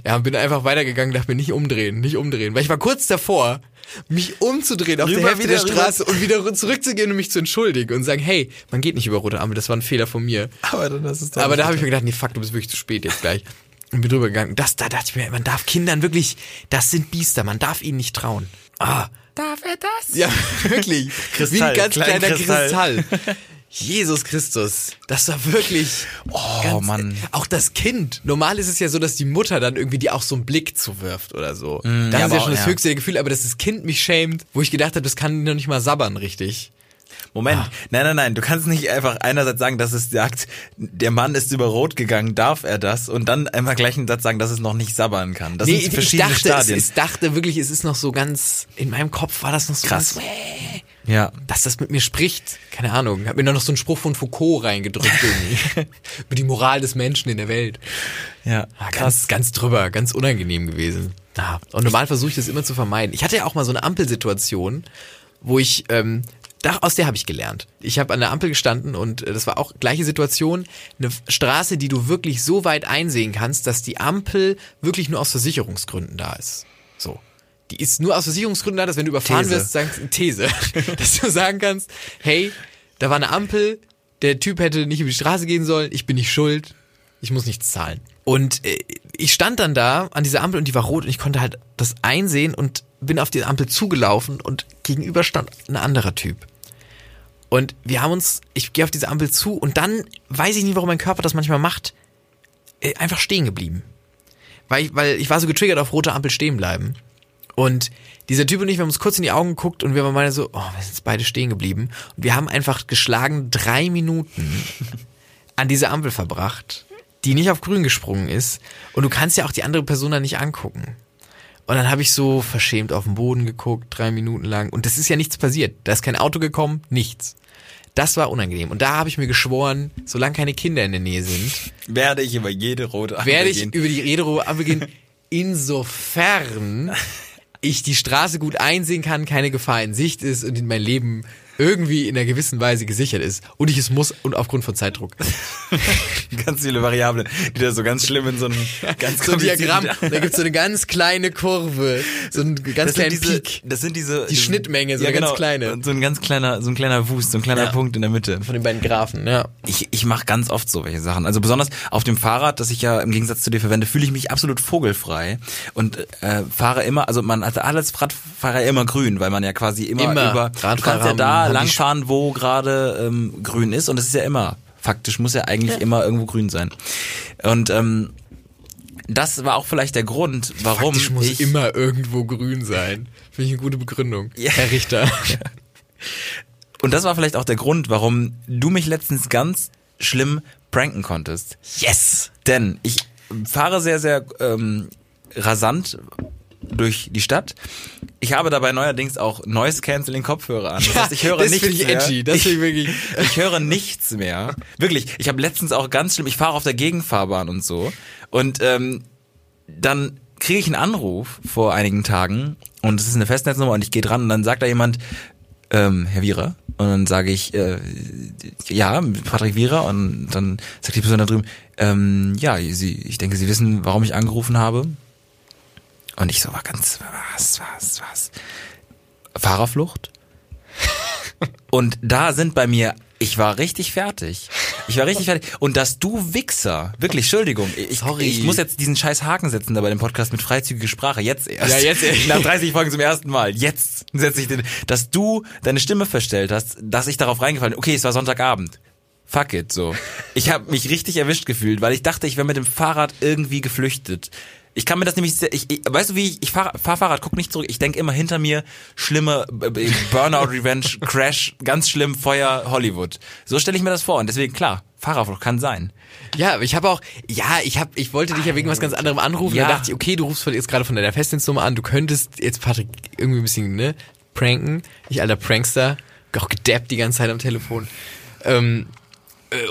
Ja, und bin einfach weitergegangen, dachte mir, nicht umdrehen, nicht umdrehen. Weil ich war kurz davor, mich umzudrehen auf der Rüber, Hälfte wieder der rüber. Straße und wieder zurückzugehen und mich zu entschuldigen und sagen, hey, man geht nicht über rote Ampel, das war ein Fehler von mir. Aber dann ist es doch Aber da habe ich mir gedacht, nee, fuck, du bist wirklich zu spät jetzt gleich. Und bin drüber gegangen. Das, da dachte ich mir, man darf Kindern wirklich, das sind Biester, man darf ihnen nicht trauen. Ah. Darf er das? Ja, wirklich. Kristall, Wie ein ganz klein kleiner Kristall. Kristall. Jesus Christus. Das war wirklich. Oh, Mann. Auch das Kind. Normal ist es ja so, dass die Mutter dann irgendwie dir auch so einen Blick zuwirft oder so. das ja, ist ja schon auch- das ja. höchste der Gefühle, aber dass das Kind mich schämt, wo ich gedacht habe, das kann noch nicht mal sabbern richtig. Moment, Ah. nein, nein, nein, du kannst nicht einfach einerseits sagen, dass es sagt, der Mann ist über Rot gegangen, darf er das? Und dann einmal gleich einen Satz sagen, dass es noch nicht sabbern kann. Das nee, sind ich, ich verschiedene dachte, Stadien. ich dachte wirklich, es ist noch so ganz, in meinem Kopf war das noch so Krass. ganz, äh, ja. dass das mit mir spricht. Keine Ahnung. Hab mir dann noch so einen Spruch von Foucault reingedrückt irgendwie. Über die Moral des Menschen in der Welt. Ja, Ah, ganz, ganz drüber, ganz unangenehm gewesen. Ja. Und normal versuche ich das immer zu vermeiden. Ich hatte ja auch mal so eine Ampelsituation, wo ich, ähm, da, aus der habe ich gelernt. Ich habe an der Ampel gestanden und äh, das war auch gleiche Situation. Eine Straße, die du wirklich so weit einsehen kannst, dass die Ampel wirklich nur aus Versicherungsgründen da ist. So. Die ist nur aus Versicherungsgründen da, dass wenn du überfahren These. wirst, sagst These, dass du sagen kannst, hey, da war eine Ampel, der Typ hätte nicht über die Straße gehen sollen, ich bin nicht schuld, ich muss nichts zahlen. Und äh, ich stand dann da an dieser Ampel und die war rot und ich konnte halt das einsehen und bin auf die Ampel zugelaufen und gegenüber stand ein anderer Typ. Und wir haben uns, ich gehe auf diese Ampel zu und dann weiß ich nicht, warum mein Körper das manchmal macht, äh, einfach stehen geblieben. Weil ich, weil ich war so getriggert auf rote Ampel stehen bleiben. Und dieser Typ und ich, wir haben uns kurz in die Augen geguckt und wir waren beide so, oh, wir sind jetzt beide stehen geblieben. Und wir haben einfach geschlagen drei Minuten an diese Ampel verbracht, die nicht auf grün gesprungen ist. Und du kannst ja auch die andere Person dann nicht angucken. Und dann habe ich so verschämt auf den Boden geguckt, drei Minuten lang. Und das ist ja nichts passiert. Da ist kein Auto gekommen, nichts. Das war unangenehm. Und da habe ich mir geschworen, solange keine Kinder in der Nähe sind, Werde ich über jede rote Ampel werde ich gehen. über die Rederohe Ampel gehen, insofern ich die Straße gut einsehen kann, keine Gefahr in Sicht ist und in mein Leben irgendwie in einer gewissen Weise gesichert ist. Und ich es muss und aufgrund von Zeitdruck. ganz viele Variablen, die da so ganz schlimm in so einem ganz So ein Diagramm, da gibt's so eine ganz kleine Kurve, so einen ganz das kleinen diese, Peak das sind diese Die Schnittmenge, so ja, eine ganz genau, kleine. und so ein ganz kleiner, so ein kleiner Wust, so ein kleiner Ja. Punkt in der Mitte. von den beiden Graphen, ja. Ich, ich mache ganz oft so welche Sachen. Also besonders auf dem Fahrrad, das ich ja im Gegensatz zu dir verwende, fühle ich mich absolut vogelfrei und äh, fahre immer, also man hat alles Radfahrer immer grün, weil man ja quasi immer, Immer. über Radfahrer ja da die langfahren, wo gerade ähm, grün ist und es ist ja immer faktisch muss ja eigentlich immer irgendwo grün sein. Und ähm, das war auch vielleicht der Grund, warum Faktisch muss ich immer irgendwo grün sein. Finde ich eine gute Begründung. Ja. Herr Richter. und das war vielleicht auch der Grund, warum du mich letztens ganz schlimm pranken konntest. Yes! Denn ich fahre sehr, sehr ähm, rasant durch die Stadt. Ich habe dabei neuerdings auch Noise Canceling Kopfhörer an. Das heißt, ich höre das nichts finde ich mehr. edgy. Das ich wirklich. Ich höre nichts mehr. Wirklich. Ich habe letztens auch ganz schlimm, ich fahre auf der Gegenfahrbahn und so. Und ähm, dann kriege ich einen Anruf vor einigen Tagen und es ist eine Festnetznummer und ich gehe dran und dann sagt da jemand, ähm, Herr Wierer. Und dann sage ich, äh, ja, Patrick Wierer. Und dann sagt die Person da drüben, ähm, ja, Sie, ich denke, Sie wissen, warum ich angerufen habe. Und ich so war ganz, was, was, was? Fahrerflucht? Und da sind bei mir, ich war richtig fertig. Ich war richtig fertig. Und dass du Wichser, wirklich, Entschuldigung, ich, Sorry. ich muss jetzt diesen scheiß Haken setzen da bei dem Podcast mit freizügiger Sprache, jetzt erst. Ja, jetzt erst. Nach 30 Folgen zum ersten Mal, jetzt setze ich den, dass du deine Stimme verstellt hast, dass ich darauf reingefallen bin, okay, es war Sonntagabend. Fuck it, so. Ich habe mich richtig erwischt gefühlt, weil ich dachte, ich wäre mit dem Fahrrad irgendwie geflüchtet. Ich kann mir das nämlich, sehr, ich, ich weißt du wie, ich, ich fahre fahr Fahrrad, guck nicht zurück. Ich denk immer hinter mir schlimme äh, Burnout, Revenge, Crash, ganz schlimm Feuer, Hollywood. So stelle ich mir das vor und deswegen klar, Fahrerflucht kann sein. Ja, aber ich habe auch, ja, ich habe, ich wollte dich ja wegen was ganz anderem anrufen. Ja. Da dachte ich, okay, du rufst jetzt gerade von deiner Festnetznummer an. Du könntest jetzt Patrick irgendwie ein bisschen ne pranken. Ich alter Prankster, auch gedappt die ganze Zeit am Telefon. Ähm, äh,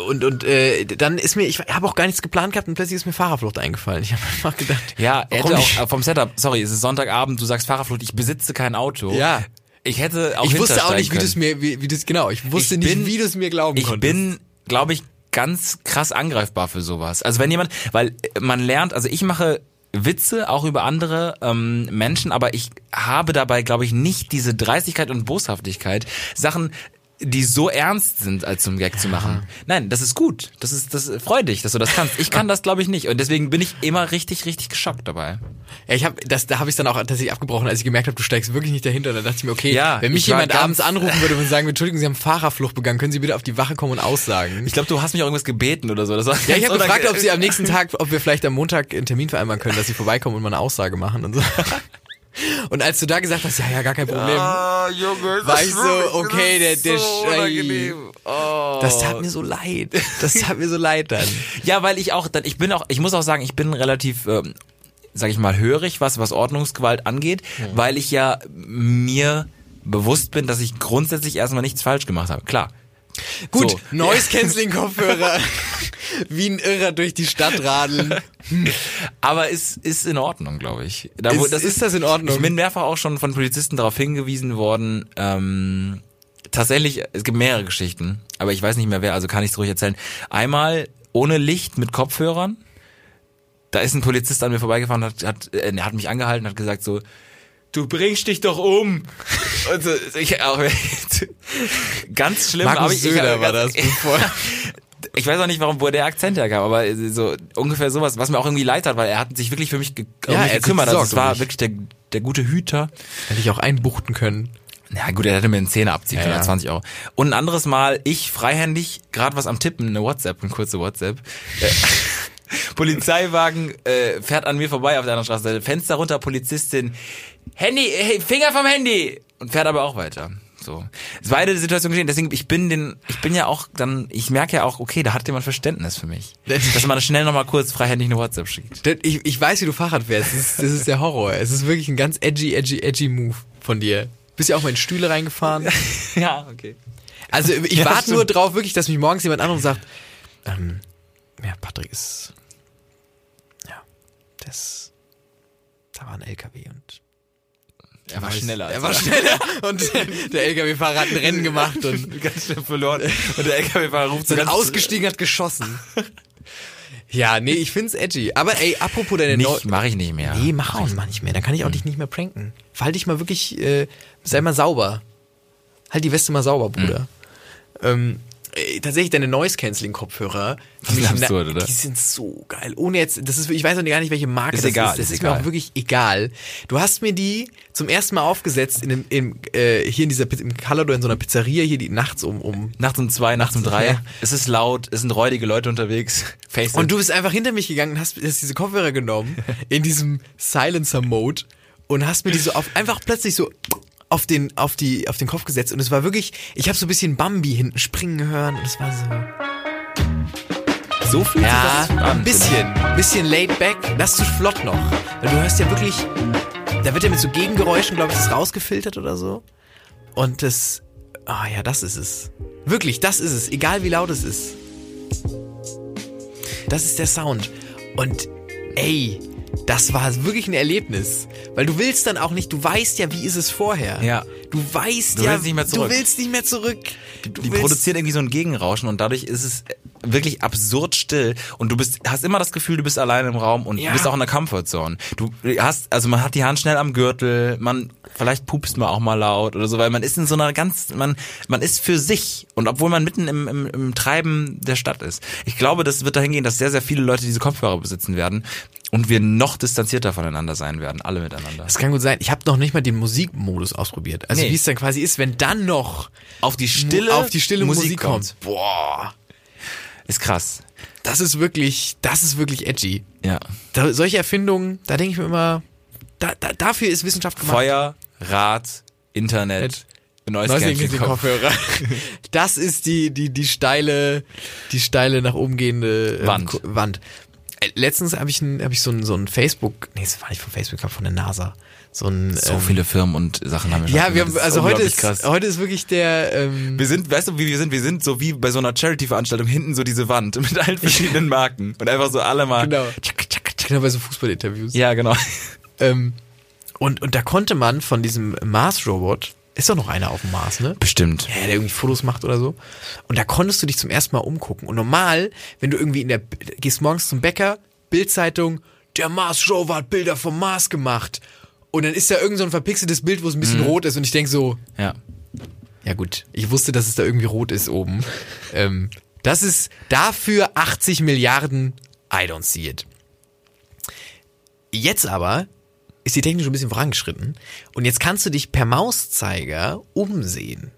und und äh, dann ist mir, ich habe auch gar nichts geplant gehabt und plötzlich ist mir Fahrerflucht eingefallen. Ich habe einfach gedacht, Ja, hätte auch äh, vom Setup, sorry, es ist Sonntagabend, du sagst Fahrerflucht, ich besitze kein Auto. Ja. Ich hätte auch ich wusste auch nicht, wie du es mir, wie, wie du es genau, ich wusste Ich nicht, bin- wie du es mir glauben Ich konntest. bin, glaube ich, ganz krass angreifbar für sowas. Also wenn jemand, weil man lernt, also ich mache Witze auch über andere ähm, Menschen, aber ich habe dabei, glaube ich, nicht diese Dreistigkeit und Boshaftigkeit, Sachen die so ernst sind, als zum Gag zu machen. Nein, das ist gut. Das ist, das freu dich, dass du das kannst. Ich kann das, glaube ich, nicht. Und deswegen bin ich immer richtig, richtig geschockt dabei. Ja, ich habe das, da habe ich dann auch tatsächlich abgebrochen, als ich gemerkt habe, du steigst wirklich nicht dahinter. Da dachte ich mir, okay, Ja, wenn mich jemand abends anrufen würde und sagen, Entschuldigung, Sie haben Fahrerflucht begangen, können Sie bitte auf die Wache kommen und aussagen? Ich glaube, du hast mich auch irgendwas gebeten oder so. Das war ja, ich habe gefragt, ob Sie am nächsten Tag, ob wir vielleicht am Montag einen Termin vereinbaren können, dass Sie vorbeikommen und mal eine Aussage machen und so. Und als du da gesagt hast, ja, ja, gar kein Problem, Ah, Junge, war ich so, okay, der, der Schei. Oh. Das tat mir so leid. Das tat mir so leid dann. Ja, weil ich auch, dann, ich bin auch, ich muss auch sagen, ich bin relativ, ähm, sag ich mal, hörig, was, was Ordnungsgewalt angeht, weil ich ja mir bewusst bin, dass ich grundsätzlich erstmal nichts falsch gemacht habe. Klar, Gut, So. Noise Canceling Kopfhörer. Wie ein Irrer durch die Stadt radeln. Aber ist, ist in Ordnung, glaube ich. Da, Ist- ist das in Ordnung? Ich bin mehrfach auch schon von Polizisten darauf hingewiesen worden. Ähm, tatsächlich, es gibt mehrere Geschichten, aber ich weiß nicht mehr wer, also kann ich es ruhig erzählen. Einmal ohne Licht mit Kopfhörern. Da ist ein Polizist an mir vorbeigefahren und hat, hat, äh, er hat mich angehalten und hat gesagt so, du bringst dich doch um. Und so, ich, auch, ganz schlimm. Markus aber ich, Söder ich, war das, bevor- ich weiß auch nicht, warum, wo der Akzent herkam, aber so ungefähr sowas, was mir auch irgendwie leid hat, weil er hat sich wirklich für mich, ge um Ja, mich er gekümmert. Also es war um dich. wirklich der, der gute Hüter. Hätte ich auch einbuchten können. Ja gut, er hätte mir einen Zehner abziehen Ja, können, ja. 20 Euro. Und ein anderes Mal, ich freihändig, gerade was am Tippen, eine WhatsApp, eine kurze WhatsApp. Äh, Polizeiwagen äh, fährt an mir vorbei auf der anderen Straße. Fenster runter, Polizistin, Handy, hey, Finger vom Handy! Und fährt aber auch weiter. So. Es war beide Situationen geschehen, deswegen, ich bin den, ich bin ja auch dann, ich merke ja auch, okay, da hat jemand Verständnis für mich. Dass man schnell nochmal kurz freihändig eine WhatsApp schickt. Ich, ich weiß, wie du Fahrrad fährst. Das ist, das ist der Horror. Es ist wirklich ein ganz edgy, edgy, edgy Move von dir. Bist ja auch mal in Stühle reingefahren. Ja, okay. Also ich Ja, warte nur drauf, wirklich, dass mich morgens jemand und sagt, ähm, ja, Patrick ist, ja, das, da war ein LKW und Er war schneller. er war schneller und der LKW-Fahrer hat ein Rennen gemacht und ganz schnell verloren. Und der LKW-Fahrer ruft so ausgestiegen, hat geschossen. Ja, nee, ich find's edgy. Aber ey, apropos deine Nicht, mache ich nicht mehr. Nee, mach auch mal nicht mehr. Dann kann ich auch dich nicht mehr pranken. Verhalte dich mal wirklich, äh, sei mal sauber. Halt die Weste mal sauber, Bruder. Ähm, äh, tatsächlich deine Noise-Canceling-Kopfhörer, Die? Die sind so geil. Ohne jetzt, das ist, ich weiß auch gar nicht, welche Marke Ist das egal, ist. Das ist ist, mir egal. auch wirklich egal. Du hast mir die zum ersten Mal aufgesetzt in dem, im, äh, hier in dieser, im Calador in so einer Pizzeria hier, die nachts um, um Nachts um zwei, nachts um drei. Es ist laut, es sind räudige Leute unterwegs. Face. Und du bist einfach hinter mich gegangen und hast, hast diese Kopfhörer genommen, in diesem Silencer-Mode und hast mir die so auf, einfach plötzlich so auf den, auf die, auf den Kopf gesetzt und es war wirklich, ich habe so ein bisschen Bambi hinten springen hören und es war so. so viel Ja, ein bisschen, ein bisschen laid back, das ist zu flott noch. Weil du hörst ja wirklich, da wird ja mit so Gegengeräuschen, glaube ich, das rausgefiltert oder so. Und das, ah ja, das ist es. Wirklich, das ist es, egal wie laut es ist. Das ist der Sound. Und ey, das war wirklich ein Erlebnis. Weil du willst dann auch nicht, du weißt ja, wie ist es vorher. Ja. Du weißt Du ja, willst nicht mehr zurück. du willst nicht mehr zurück. Du die willst- produziert irgendwie so ein Gegenrauschen und dadurch ist es wirklich absurd still und du bist hast immer das Gefühl, du bist alleine im Raum und Ja. du bist auch in der Comfortzone. Du hast also man hat die Hand schnell am Gürtel, man vielleicht pupst man auch mal laut oder so, weil man ist in so einer ganz man man ist für sich und obwohl man mitten im, im, im Treiben der Stadt ist. Ich glaube, das wird dahin gehen, dass sehr sehr viele Leute diese Kopfhörer besitzen werden und wir noch distanzierter voneinander sein werden, alle miteinander. Das kann gut sein. Ich habe noch nicht mal den Musikmodus ausprobiert. Also Nee. wie es dann quasi ist, wenn dann noch Auf die stille auf die stille Musik, Musik kommt. Boah, Ist krass. das ist wirklich, das ist wirklich edgy. Ja. Da, solche Erfindungen, da denke ich mir immer, da, da, dafür ist Wissenschaft gemacht. Feuer, Rad, Internet, Neues Neues Canceling Kopfhörer. Das ist die, die, die steile, die steile nach oben gehende ähm, Wand. Ko- Wand. Äh, Letztens habe ich, ein, hab ich so ein, so ein Facebook, nee, das war nicht von Facebook, das war von der NASA. So ein, So ähm, viele Firmen und Sachen haben wir schon Ja, wir haben, also heute ist, krass. heute ist wirklich der, ähm, Wir sind, weißt du, wie wir sind? Wir sind so wie bei so einer Charity-Veranstaltung hinten so diese Wand mit allen verschiedenen Marken und einfach so alle mal. Genau. Tschak, tschak, tschak. genau bei so Fußballinterviews. Ja, genau. Ähm, und, und da konnte man von diesem Mars-Robot, ist doch noch einer auf dem Mars, ne? Bestimmt. Ja, der irgendwie Fotos macht oder so. Und da konntest du dich zum ersten Mal umgucken. Und normal, wenn du irgendwie in der, gehst morgens zum Bäcker, Bildzeitung, der Mars Rover hat Bilder vom Mars gemacht. Und dann ist da irgend so ein verpixeltes Bild, wo es ein bisschen rot ist. Und ich denk so, Ja. ja gut, ich wusste, dass es da irgendwie rot ist oben. ähm, das ist dafür 80 Milliarden, I don't see it. Jetzt aber ist die Technik schon ein bisschen vorangeschritten und jetzt kannst du dich per Mauszeiger umsehen.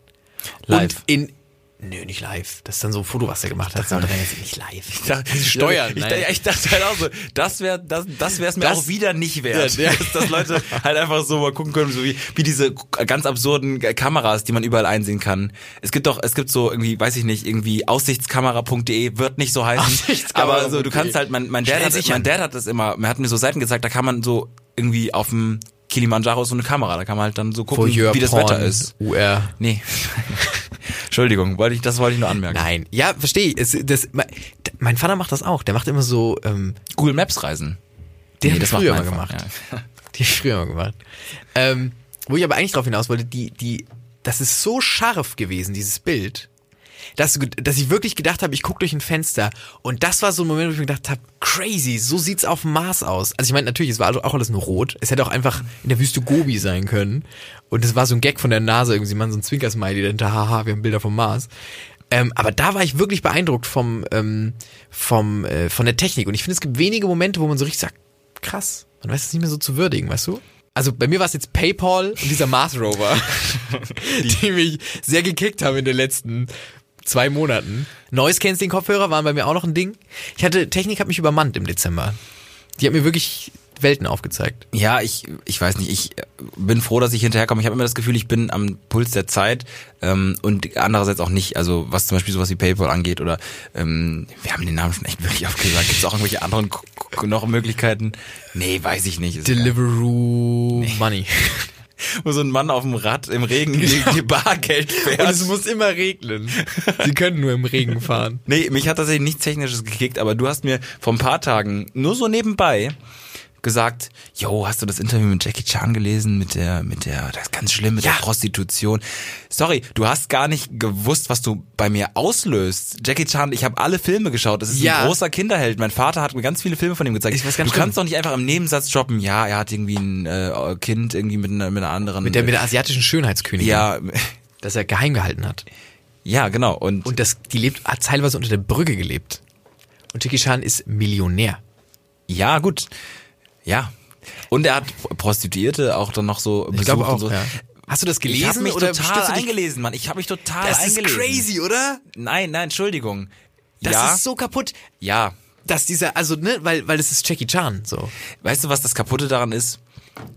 Live. Und in Nö, nicht live. Das ist dann so ein Foto, was er gemacht hat. Das ist jetzt nicht live. Ich dachte, Steuern, Ich, nein. ich, ich dachte halt auch so, das wäre das, das wär's mir Das- auch wieder nicht wert. Ja, ja. Dass, Leute halt einfach so mal gucken können, so wie, wie diese ganz absurden Kameras, die man überall einsehen kann. Es gibt doch, es gibt so irgendwie, weiß ich nicht, irgendwie aussichtskamera.de wird nicht so heißen. Aber so, du kannst halt, mein, mein Dad hat, mein Dad hat das immer, er hat mir so Seiten gezeigt, da kann man so irgendwie auf dem Kilimanjaro ist so eine Kamera, da kann man halt dann so gucken, Voyeur wie das Porn, Wetter ist. UR. Nee. Entschuldigung, wollte ich, das wollte ich nur anmerken. Nein, ja, verstehe ich. Es, das, mein, Vater macht das auch. Der macht immer so, ähm, Google Maps Reisen. den Nee, hab das früher mal gemacht. ja. Die ich früher mal gemacht. Ähm, wo ich aber eigentlich drauf hinaus wollte, die, die, das ist so scharf gewesen, dieses Bild, dass, dass ich wirklich gedacht habe, ich gucke durch ein Fenster. Und das war so ein Moment, wo ich mir gedacht habe, crazy, so sieht's auf dem Mars aus. Also ich meine, natürlich, es war auch alles nur rot. Es hätte auch einfach in der Wüste Gobi sein können. Und es war so ein Gag von der NASA, irgendwie, man so ein Zwinkersmiley dahinter, haha, wir haben Bilder vom Mars. Ähm, aber da war ich wirklich beeindruckt vom, ähm, vom, äh, von der Technik. Und ich finde, es gibt wenige Momente, wo man so richtig sagt, krass, man weiß es nicht mehr so zu würdigen, weißt du? Also bei mir war es jetzt PayPal und dieser Mars Rover, die mich sehr gekickt haben in den letzten zwei Monaten. Noise Canceling Kopfhörer waren bei mir auch noch ein Ding. Ich hatte, Technik hat mich übermannt im Dezember. Die hat mir wirklich Welten aufgezeigt. Ja, ich, ich weiß nicht, ich äh, bin froh, dass ich hinterherkomme. Ich habe immer das Gefühl, ich bin am Puls der Zeit ähm, und andererseits auch nicht. Also was zum Beispiel sowas wie PayPal angeht oder ähm, wir haben den Namen schon echt wirklich aufgesagt. Gibt es auch irgendwelche anderen noch Möglichkeiten? Nee, weiß ich nicht. Ist- Deliveroo Money. Wo so ein Mann auf dem Rad im Regen die, die Bargeld fährt. Und es muss immer regnen. Sie können nur im Regen fahren. Nee, mich hat tatsächlich nichts Technisches gekickt, aber du hast mir vor ein paar Tagen nur so nebenbei gesagt, yo, hast du das Interview mit Jackie Chan gelesen mit der, mit der, das ist ganz schlimm mit Ja. der Prostitution. Sorry, du hast gar nicht gewusst, was du bei mir auslöst. Jackie Chan, ich habe alle Filme geschaut. Das ist Ja. ein großer Kinderheld. Mein Vater hat mir ganz viele Filme von ihm gezeigt. Ich weiß ganz du kannst doch nicht einfach im Nebensatz droppen, ja, er hat irgendwie ein äh, Kind irgendwie mit einer, mit einer anderen. Mit der, mit der asiatischen Schönheitskönigin. ja, Das er geheim gehalten hat. ja, genau. Und, Und das, die lebt, hat teilweise unter der Brücke gelebt. Und Jackie Chan ist Millionär. Ja, gut. Ja. Und er hat Prostituierte auch dann noch so besucht Ich glaube auch, und so. ja. Hast du das gelesen Ich habe mich oder total eingelesen, Mann. Ich habe mich total Das ist eingelesen. crazy, oder? Nein, nein, Entschuldigung. Das ja, ist so kaputt. ja. Dass dieser, also, ne, weil, weil es ist Jackie Chan, so. Weißt du, was das Kaputte daran ist?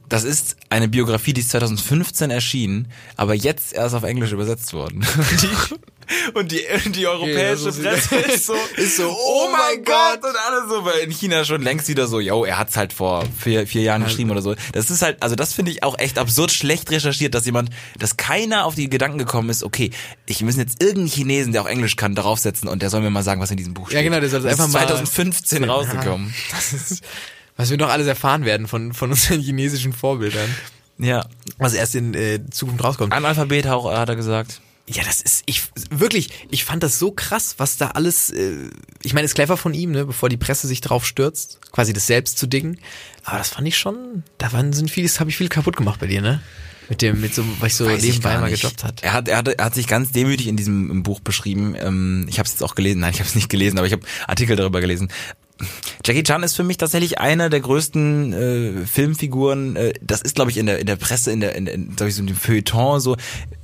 Das ist eine Biografie, die ist 2015 erschienen, aber jetzt erst auf Englisch übersetzt worden. Und die, die europäische Ja, Presse ist so, Ist so, oh oh mein mein Gott, und alle so, weil in China schon längst wieder so, yo, er hat's halt vor vier, vier Jahren geschrieben oder so. Das ist halt, also das finde ich auch echt absurd schlecht recherchiert, dass jemand, dass keiner auf die Gedanken gekommen ist, okay, ich müssen jetzt irgendeinen Chinesen, der auch Englisch kann, darauf setzen und der soll mir mal sagen, was in diesem Buch steht. Ja, genau, der soll das einfach ist mal- 2015 rausgekommen. Das ist, was wir noch alles erfahren werden von, von unseren chinesischen Vorbildern. Ja. Was erst in äh, Zukunft rauskommt. Analphabet auch, hat er gesagt. Ja, das ist, ich, wirklich, ich fand das so krass, was da alles, äh, ich meine, ist clever von ihm, ne, bevor die Presse sich drauf stürzt, quasi das selbst zu dingen. Aber das fand ich schon, da waren, sind vieles, habe ich viel kaputt gemacht bei dir, ne? Mit dem, mit so, was ich so Weiß ich nebenbei gar mal gedroppt hat. Er hat, er hat, er hat sich ganz demütig in diesem Buch beschrieben. Ähm, ich habe es jetzt auch gelesen. Nein, ich habe es nicht gelesen, aber ich habe Artikel darüber gelesen. Jackie Chan ist für mich tatsächlich einer der größten äh, Filmfiguren. Äh, das ist, glaube ich, in der in der Presse, in der in, in glaub ich, so in dem Feuilleton so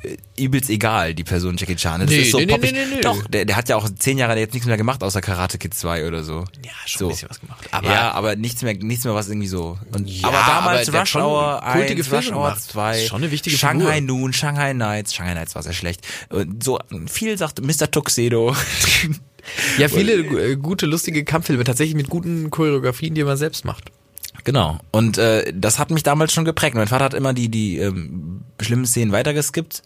äh, übelst egal die Person Jackie Chan. Das Nee, ist so nee, poppig. nee, nee. Doch, der, der hat ja auch zehn Jahre jetzt nichts mehr gemacht außer Karate Kid 2 oder so. Ja, schon so. ein bisschen was gemacht. Aber, ja, aber nichts mehr, nichts mehr, was irgendwie so. Und, Ja, aber damals aber Rush Hour kultige 1, Filme Rush Hour gemacht. 2, Schon eine wichtige Shanghai Figur. Noon, Shanghai Nights, Shanghai Nights war sehr schlecht. Und So viel sagt Mr. Tuxedo. ja, viele äh, gute, lustige Kampffilme, tatsächlich mit guten Choreografien, die man selbst macht. genau. Und äh, das hat mich damals schon geprägt. Mein Vater hat immer die die ähm, schlimmen Szenen weitergeskippt.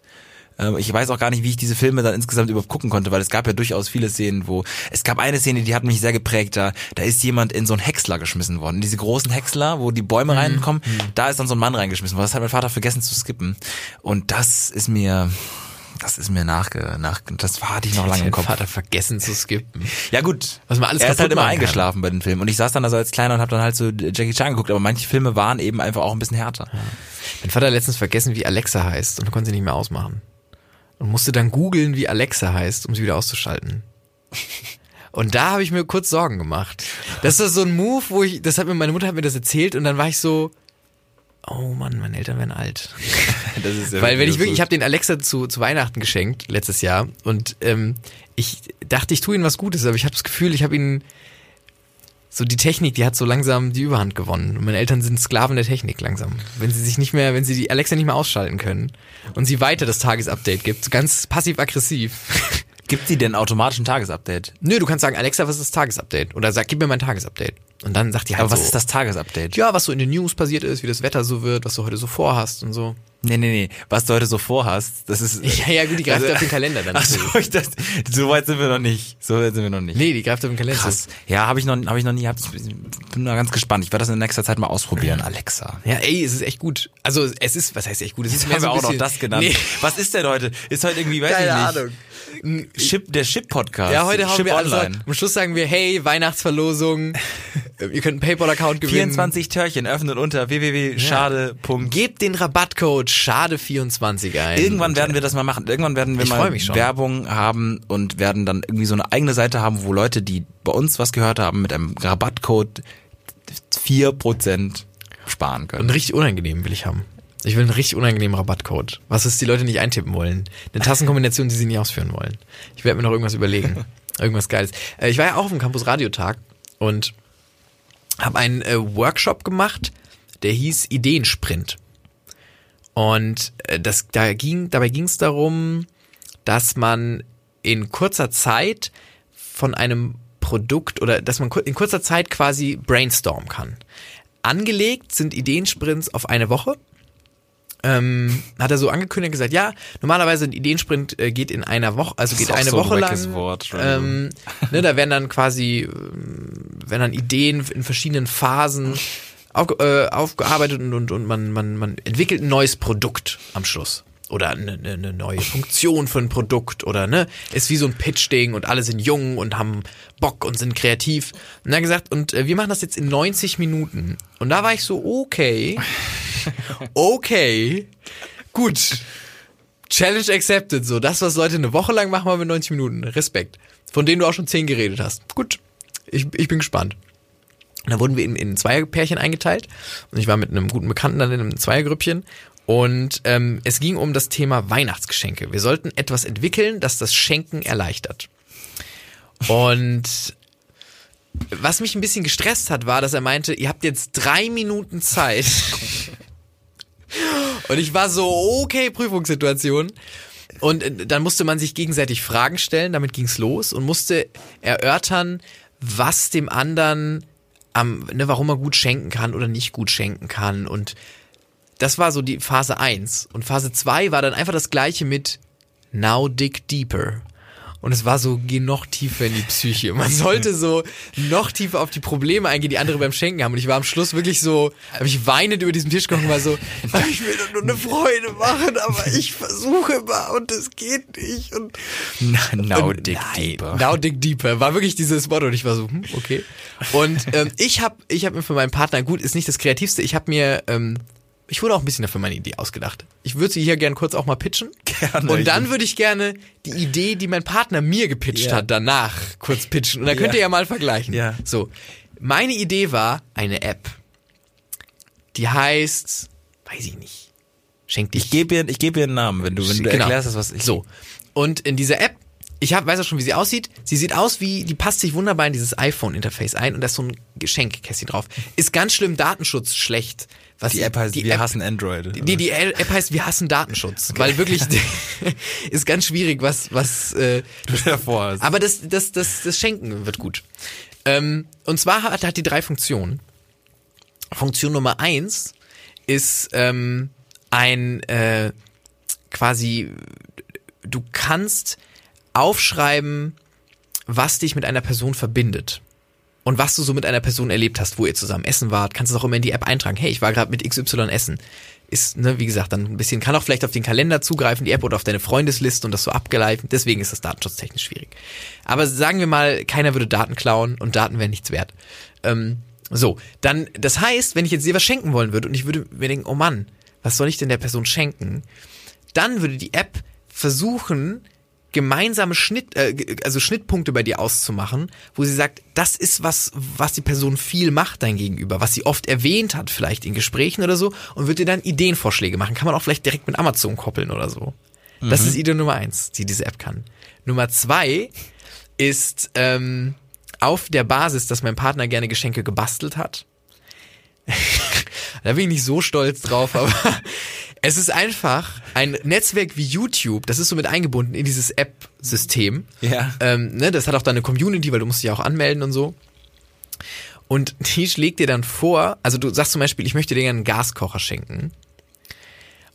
Ähm, Ich weiß auch gar nicht, wie ich diese Filme dann insgesamt überhaupt gucken konnte, weil es gab ja durchaus viele Szenen, wo es gab eine Szene, die hat mich sehr geprägt. Da, da ist jemand in so einen Häcksler geschmissen worden, diese großen Häcksler, wo die Bäume reinkommen. Da ist dann so ein Mann reingeschmissen worden. Das hat mein Vater vergessen zu skippen. Und das ist mir, das ist mir nachge, nach, das hatte ich noch lange im Kopf. Vater vergessen zu skippen. Ja gut, Was man alles er ist halt immer machen kann. eingeschlafen bei den Filmen. Und ich saß dann also als Kleiner und habe dann halt so Jackie Chan geguckt. Aber manche Filme waren eben einfach auch ein bisschen härter. Mein Vater hat letztens vergessen, wie Alexa heißt und konnte sie nicht mehr ausmachen. Und musste dann googeln, wie Alexa heißt, um sie wieder auszuschalten. Und da habe ich mir kurz Sorgen gemacht. Das ist so ein Move, wo ich, das hat mir meine Mutter hat mir das erzählt und dann war ich so, oh Mann, meine Eltern werden alt. Das ist ja Weil wenn ich wirklich, ich habe den Alexa zu, zu Weihnachten geschenkt letztes Jahr und ähm, ich dachte, ich tue ihm was Gutes, aber ich habe das Gefühl, ich habe ihn so die Technik, die hat so langsam die Überhand gewonnen und meine Eltern sind Sklaven der Technik langsam. Wenn sie sich nicht mehr, wenn sie die Alexa nicht mehr ausschalten können und sie weiter das Tagesupdate gibt, so ganz passiv-aggressiv. Gibt sie denn automatisch ein Tagesupdate? Nö, du kannst sagen, Alexa, was ist das Tagesupdate? Oder sag, gib mir mein Tagesupdate. Und dann sagt die halt Aber was so, ist das Tagesupdate? Ja, was so in den News passiert ist, wie das Wetter so wird, was du heute so vorhast und so. Nee, nee, nee. Was du heute so vorhast, das ist. Ja, ja, gut, die greift Also- auf den Kalender dann. Ach so, ich dachte, so weit sind wir noch nicht. So weit sind wir noch nicht. Nee, die greift auf den Kalender. Krass. Ja, habe ich noch, habe ich noch nie. Hab, ich bin da ganz gespannt. Ich werde das in nächster Zeit mal ausprobieren, Alexa. Ja, ey, es ist echt gut. Also es ist, was heißt echt gut? Es ist haben so auch noch das genannt. Nee. Was ist denn heute? Ist heute irgendwie, weiß Keine ich Ahnung. Chip, der Chip-Podcast. Ja, heute haben Chip wir also, online. am Schluss sagen wir, hey, Weihnachtsverlosung, ihr könnt einen Paypal-Account gewinnen. 24 Törchen öffnet unter www.schade. Gebt den Rabattcode Schade24 ein. Irgendwann werden wir das mal machen. Irgendwann werden wir Ich mal. Werbung haben und werden dann irgendwie so eine eigene Seite haben, wo Leute, die bei uns was gehört haben, mit einem Rabattcode 4% sparen Und können. richtig unangenehm will ich haben. Ich will einen richtig unangenehmen Rabattcode. Was ist, die Leute nicht eintippen wollen. Eine Tassenkombination, die sie nicht ausführen wollen. Ich werde mir noch irgendwas überlegen. Irgendwas Geiles. Äh, Ich war ja auch auf dem Campus Radiotag und habe einen äh, Workshop gemacht, der hieß Ideensprint. Und äh, das, da ging, dabei ging es darum, dass man in kurzer Zeit von einem Produkt oder dass man in kurzer Zeit quasi brainstormen kann. Angelegt sind Ideensprints auf eine Woche. Ähm, hat er so angekündigt gesagt, ja, normalerweise ein Ideensprint äh, geht in einer Woche, also geht eine so ein Woche wackes lang. Wort, ähm, ne, da werden dann quasi, ähm, werden dann Ideen in verschiedenen Phasen auf, äh, aufgearbeitet und, und, und man, man, man entwickelt ein neues Produkt am Schluss. Oder eine, eine, eine neue Funktion für ein Produkt oder ne, ist wie so ein Pitch-Ding und alle sind jung und haben Bock und sind kreativ. Und er hat gesagt, und äh, wir machen das jetzt in 90 Minuten. Und da war ich so, okay, okay, gut. Challenge accepted, so. Das, was Leute eine Woche lang machen, machen wir in 90 Minuten. Respekt. Von denen du auch schon 10 geredet hast. Gut. Ich, ich bin gespannt. Dann wurden wir in, in Zweierpärchen eingeteilt. Und ich war mit einem guten Bekannten dann in einem Zweiergrüppchen. Und ähm, es ging um das Thema Weihnachtsgeschenke. Wir sollten etwas entwickeln, das das Schenken erleichtert. Und was mich ein bisschen gestresst hat, war, dass er meinte, ihr habt jetzt drei Minuten Zeit. Und ich war so, okay, Prüfungssituation. Und äh, dann musste man sich gegenseitig Fragen stellen, damit ging's los und musste erörtern, was dem anderen am, ne, warum er gut schenken kann oder nicht gut schenken kann. Und das war so die Phase 1. Und Phase 2 war dann einfach das gleiche mit Now dig deeper. Und es war so, geh noch tiefer in die Psyche. Man sollte so noch tiefer auf die Probleme eingehen, die andere beim Schenken haben. Und ich war am Schluss wirklich so, habe ich weinend über diesen Tisch gekommen und war so, ich will doch nur eine Freude machen, aber ich versuche immer und es geht nicht. Und Now und dig nein, deeper. Now dig deeper. War wirklich dieses Motto und ich war so, hm, okay. Und ähm, ich habe ich hab mir für meinen Partner, gut, ist nicht das Kreativste, ich habe mir, ähm, ich wurde auch ein bisschen dafür meine Idee ausgedacht. Ich würde sie hier gern kurz auch mal pitchen. Gerne. Und dann würde ich gerne die Idee, die mein Partner mir gepitcht Ja. hat, danach kurz pitchen. Und dann könnt ihr Ja. mal vergleichen. Ja. So, meine Idee war eine App. Die heißt, weiß ich nicht, schenk dich Ich gebe ihr, ich gebe ihr einen Namen, wenn du, wenn du Genau. erklärst, das, was ich. So. Und in dieser App, ich hab, weiß auch schon, wie sie aussieht. Sie sieht aus wie, die passt sich wunderbar in dieses iPhone-Interface ein und da ist so ein Geschenkkästchen drauf. Ist ganz schlimm Datenschutz schlecht. Was Die App heißt, die wir App, hassen Android. Die, die App heißt, wir hassen Datenschutz. Weil wirklich, ist ganz schwierig, was, was, äh, davor. aber das, das, das, das Schenken wird gut. Ähm, und zwar hat, hat die drei Funktionen. Funktion Nummer eins ist ähm, ein äh, quasi, du kannst aufschreiben, was dich mit einer Person verbindet. Und was du so mit einer Person erlebt hast, wo ihr zusammen essen wart, kannst du auch immer in die App eintragen. Hey, ich war gerade mit XY essen. Ist, ne, wie gesagt, dann ein bisschen, kann auch vielleicht auf den Kalender zugreifen, die App oder auf deine Freundesliste und das so abgeleitet. Deswegen ist das datenschutztechnisch schwierig. Aber sagen wir mal, keiner würde Daten klauen und Daten wären nichts wert. Ähm, so, dann, das heißt, wenn ich jetzt dir was schenken wollen würde und ich würde mir denken, oh Mann, was soll ich denn der Person schenken? Dann würde die App versuchen, gemeinsame Schnitt, äh, also Schnittpunkte bei dir auszumachen, wo sie sagt, das ist was, was die Person viel macht dein Gegenüber, was sie oft erwähnt hat, vielleicht in Gesprächen oder so, und wird dir dann Ideenvorschläge machen. Kann man auch vielleicht direkt mit Amazon koppeln oder so. Das ist Idee Nummer eins, die diese App kann. Nummer zwei ist ähm, auf der Basis, dass mein Partner gerne Geschenke gebastelt hat. da bin ich nicht so stolz drauf, aber es ist einfach ein Netzwerk wie YouTube, das ist so mit eingebunden in dieses App-System. Ja. Ähm, ne, das hat auch dann eine Community, weil du musst dich auch anmelden und so. Und die schlägt dir dann vor, also du sagst zum Beispiel, ich möchte dir gerne einen Gaskocher schenken.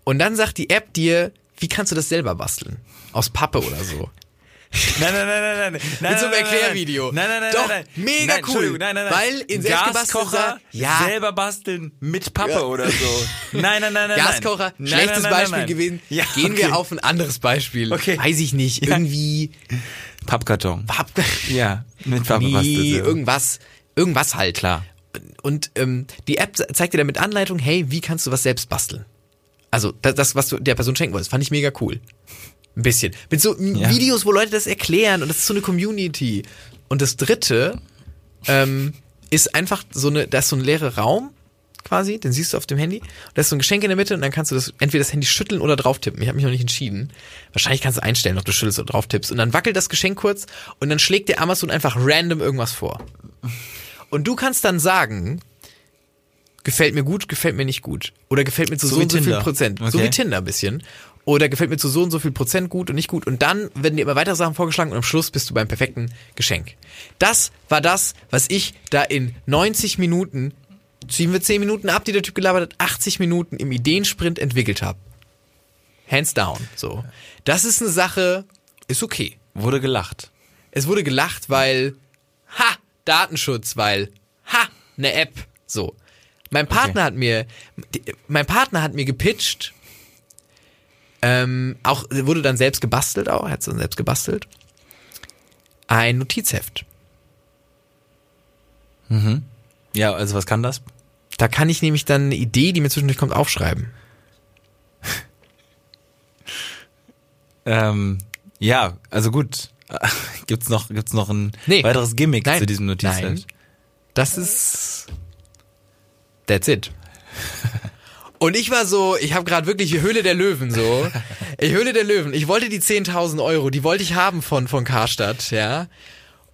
Und dann sagt die App dir, wie kannst du das selber basteln? Aus Pappe oder so. Nein, nein, nein, nein, nein. nein Mit so einem Erklärvideo. Nein, nein, nein, Doch, nein, nein. mega nein, cool. Nein, nein, nein. Weil in Gaskocher Ja. selber basteln mit Pappe Ja. oder so. Nein, nein, nein, nein. Gaskocher, nein. schlechtes nein, Beispiel gewesen. Ja, Gehen okay. wir auf ein anderes Beispiel. Okay. Weiß ich nicht. Irgendwie Pappkarton. Papp Ja, mit Pappe basteln. nee, irgendwas, irgendwas halt. Klar. Und ähm, die App zeigt dir dann mit Anleitung, hey, wie kannst du was selbst basteln? Also das, das was du der Person schenken wolltest, fand ich mega cool. Ein bisschen. Mit so Ja. Videos, wo Leute das erklären und das ist so eine Community. Und das dritte ähm, ist einfach so eine, da ist so ein leerer Raum quasi, den siehst du auf dem Handy. Und da ist so ein Geschenk in der Mitte und dann kannst du das entweder das Handy schütteln oder drauf tippen. Ich habe mich noch nicht entschieden. Wahrscheinlich kannst du einstellen, ob du schüttelst oder drauf tippst. Und dann wackelt das Geschenk kurz und dann schlägt dir Amazon einfach random irgendwas vor. Und du kannst dann sagen, gefällt mir gut, gefällt mir nicht gut. Oder gefällt mir zu so, So und so viel. Prozent. So Okay. wie Tinder ein bisschen. Oder gefällt mir zu so und so viel Prozent gut und nicht gut. Und dann werden dir immer weitere Sachen vorgeschlagen und am Schluss bist du beim perfekten Geschenk. Das war das, was ich da in 90 Minuten, ziehen wir 10 Minuten ab, die der Typ gelabert hat, 80 Minuten im Ideensprint entwickelt habe. Hands down. So. Das ist eine Sache, ist okay. Wurde gelacht. Es wurde gelacht, weil, ha, Datenschutz, weil, ha, eine App. So. Mein Partner hat mir, mein Partner hat mir gepitcht, ähm, auch, wurde dann selbst gebastelt auch, hat es dann selbst gebastelt, ein Notizheft. Ja, also was kann das? Da kann ich nämlich dann eine Idee, die mir zwischendurch kommt, aufschreiben. Ähm, ja, also gut. Gibt's noch, gibt's noch ein Nee. weiteres Gimmick Nein. zu diesem Notizheft? Nein. Das ist, that's it. Und ich war so, ich habe gerade wirklich Höhle der Löwen so. Ich Höhle der Löwen. Ich wollte die 10.000 Euro, die wollte ich haben von von Karstadt, ja.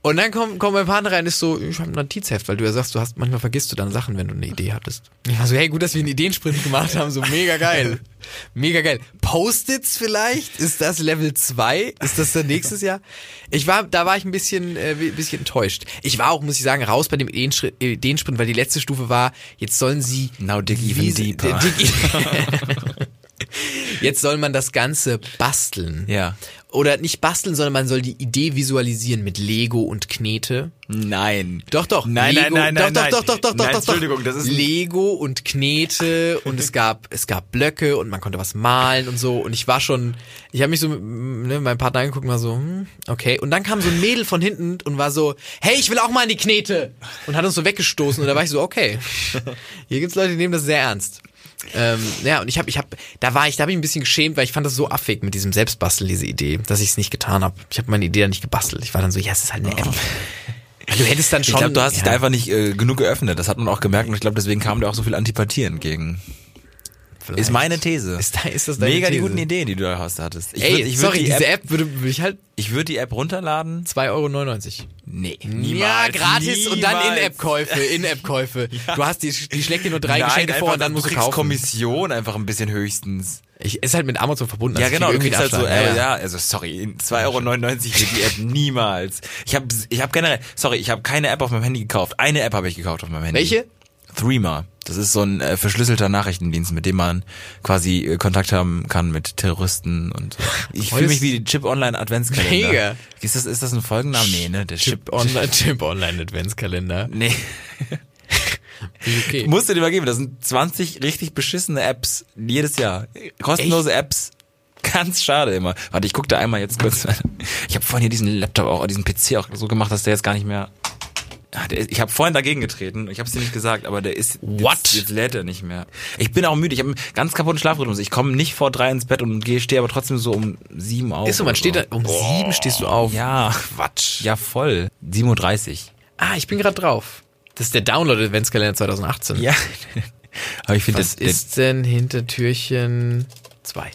Und dann kommt, kommt mein Partner rein und ist so, ich habe ein Notizheft, weil du ja sagst, du hast manchmal vergisst du dann Sachen, wenn du eine Idee hattest. Ich war so, hey, gut, dass wir einen Ideensprint gemacht haben, so mega geil. Mega geil. Post-its vielleicht? Ist das Level 2? Ist das dann nächstes Jahr? Ich war, da war ich ein bisschen, äh, ein bisschen enttäuscht. Ich war auch, muss ich sagen, raus bei dem Ideensprint, weil die letzte Stufe war, jetzt sollen sie Now dig even deeper. dig- Jetzt soll man das Ganze basteln. Ja. Oder nicht basteln, sondern man soll die Idee visualisieren mit Lego und Knete. Nein. Doch, doch. Nein, Lego, nein, nein, doch, nein, doch, nein. doch, doch, doch, Nein, doch, doch, doch. Entschuldigung, das ist Lego und Knete und es gab, es gab Blöcke und man konnte was malen und so und ich war schon, ich habe mich so mit ne, meinem Partner angeguckt und war so, hm, okay. Und dann kam so ein Mädel von hinten und war so, hey, ich will auch mal in die Knete und hat uns so weggestoßen und da war ich so, okay. Hier gibt's Leute, die nehmen das sehr ernst. Ähm, ja, und ich habe, ich habe, da war ich, da habe ich ein bisschen geschämt, weil ich fand das so affig mit diesem Selbstbasteln, diese Idee, dass ich es nicht getan habe. Ich habe meine Idee dann nicht gebastelt. Ich war dann so, ja, es ist halt eine App. Du hättest dann schon. Ich glaube, du hast dich ja. da einfach nicht äh, genug geöffnet. Das hat man auch gemerkt und ich glaube, deswegen kam dir auch so viel Antipathie entgegen. Vielleicht. Ist meine These. Ist, da, ist das deine Mega die These? guten Ideen, die du da hast, hattest. Ich Ey, würd- ich würd sorry, die diese App, App, würde, würde ich halt ich würde die App runterladen. 2,99 Euro. Nee, ja, gratis und dann niemals. In-App-Käufe, In-App-Käufe. Du hast die, die schlägt dir nur drei Nein, Geschenke vor und dann musst du kriegst kaufen. Kommission einfach ein bisschen höchstens. Ich, ist halt mit Amazon verbunden. Ja, also ich genau, du krieg kriegst halt irgendwie so, äh, Abschlag. ja, also sorry, 2,99 Euro für die App niemals. Ich habe ich hab generell, sorry, ich habe keine App auf meinem Handy gekauft. Eine App habe ich gekauft auf meinem Handy. Welche? Threema. Das ist so ein äh, verschlüsselter Nachrichtendienst, mit dem man quasi äh, Kontakt haben kann mit Terroristen und so. Ich fühle mich wie die Chip Online Adventskalender. Mega. Ist das, ist das ein Folgenname? Nee, ne? Der Chip, Chip Online, Chip Online Adventskalender. Nee. Okay. Musst du dir mal geben, das sind 20 richtig beschissene Apps jedes Jahr. Kostenlose Apps. Ganz schade immer. Warte, ich guck da einmal jetzt kurz. Ich habe vorhin hier diesen Laptop auch, diesen PC auch so gemacht, dass der jetzt gar nicht mehr. Ah, ich habe vorhin dagegen getreten. Ich habe es dir nicht gesagt, aber der ist What? Jetzt, jetzt lädt er nicht mehr. Ich bin auch müde. Ich habe einen ganz kaputten Schlafrhythmus. Ich komme nicht vor drei ins Bett und gehe, stehe aber trotzdem so um sieben auf. Ist so, man steht da, um sieben stehst du auf. Ja, Quatsch. Ja, voll. 7.30 Uhr. Ah, ich bin gerade drauf. Das ist der Download Adventskalender 2018. Ja. aber ich finde, Was das, ist denn hinter Türchen 2?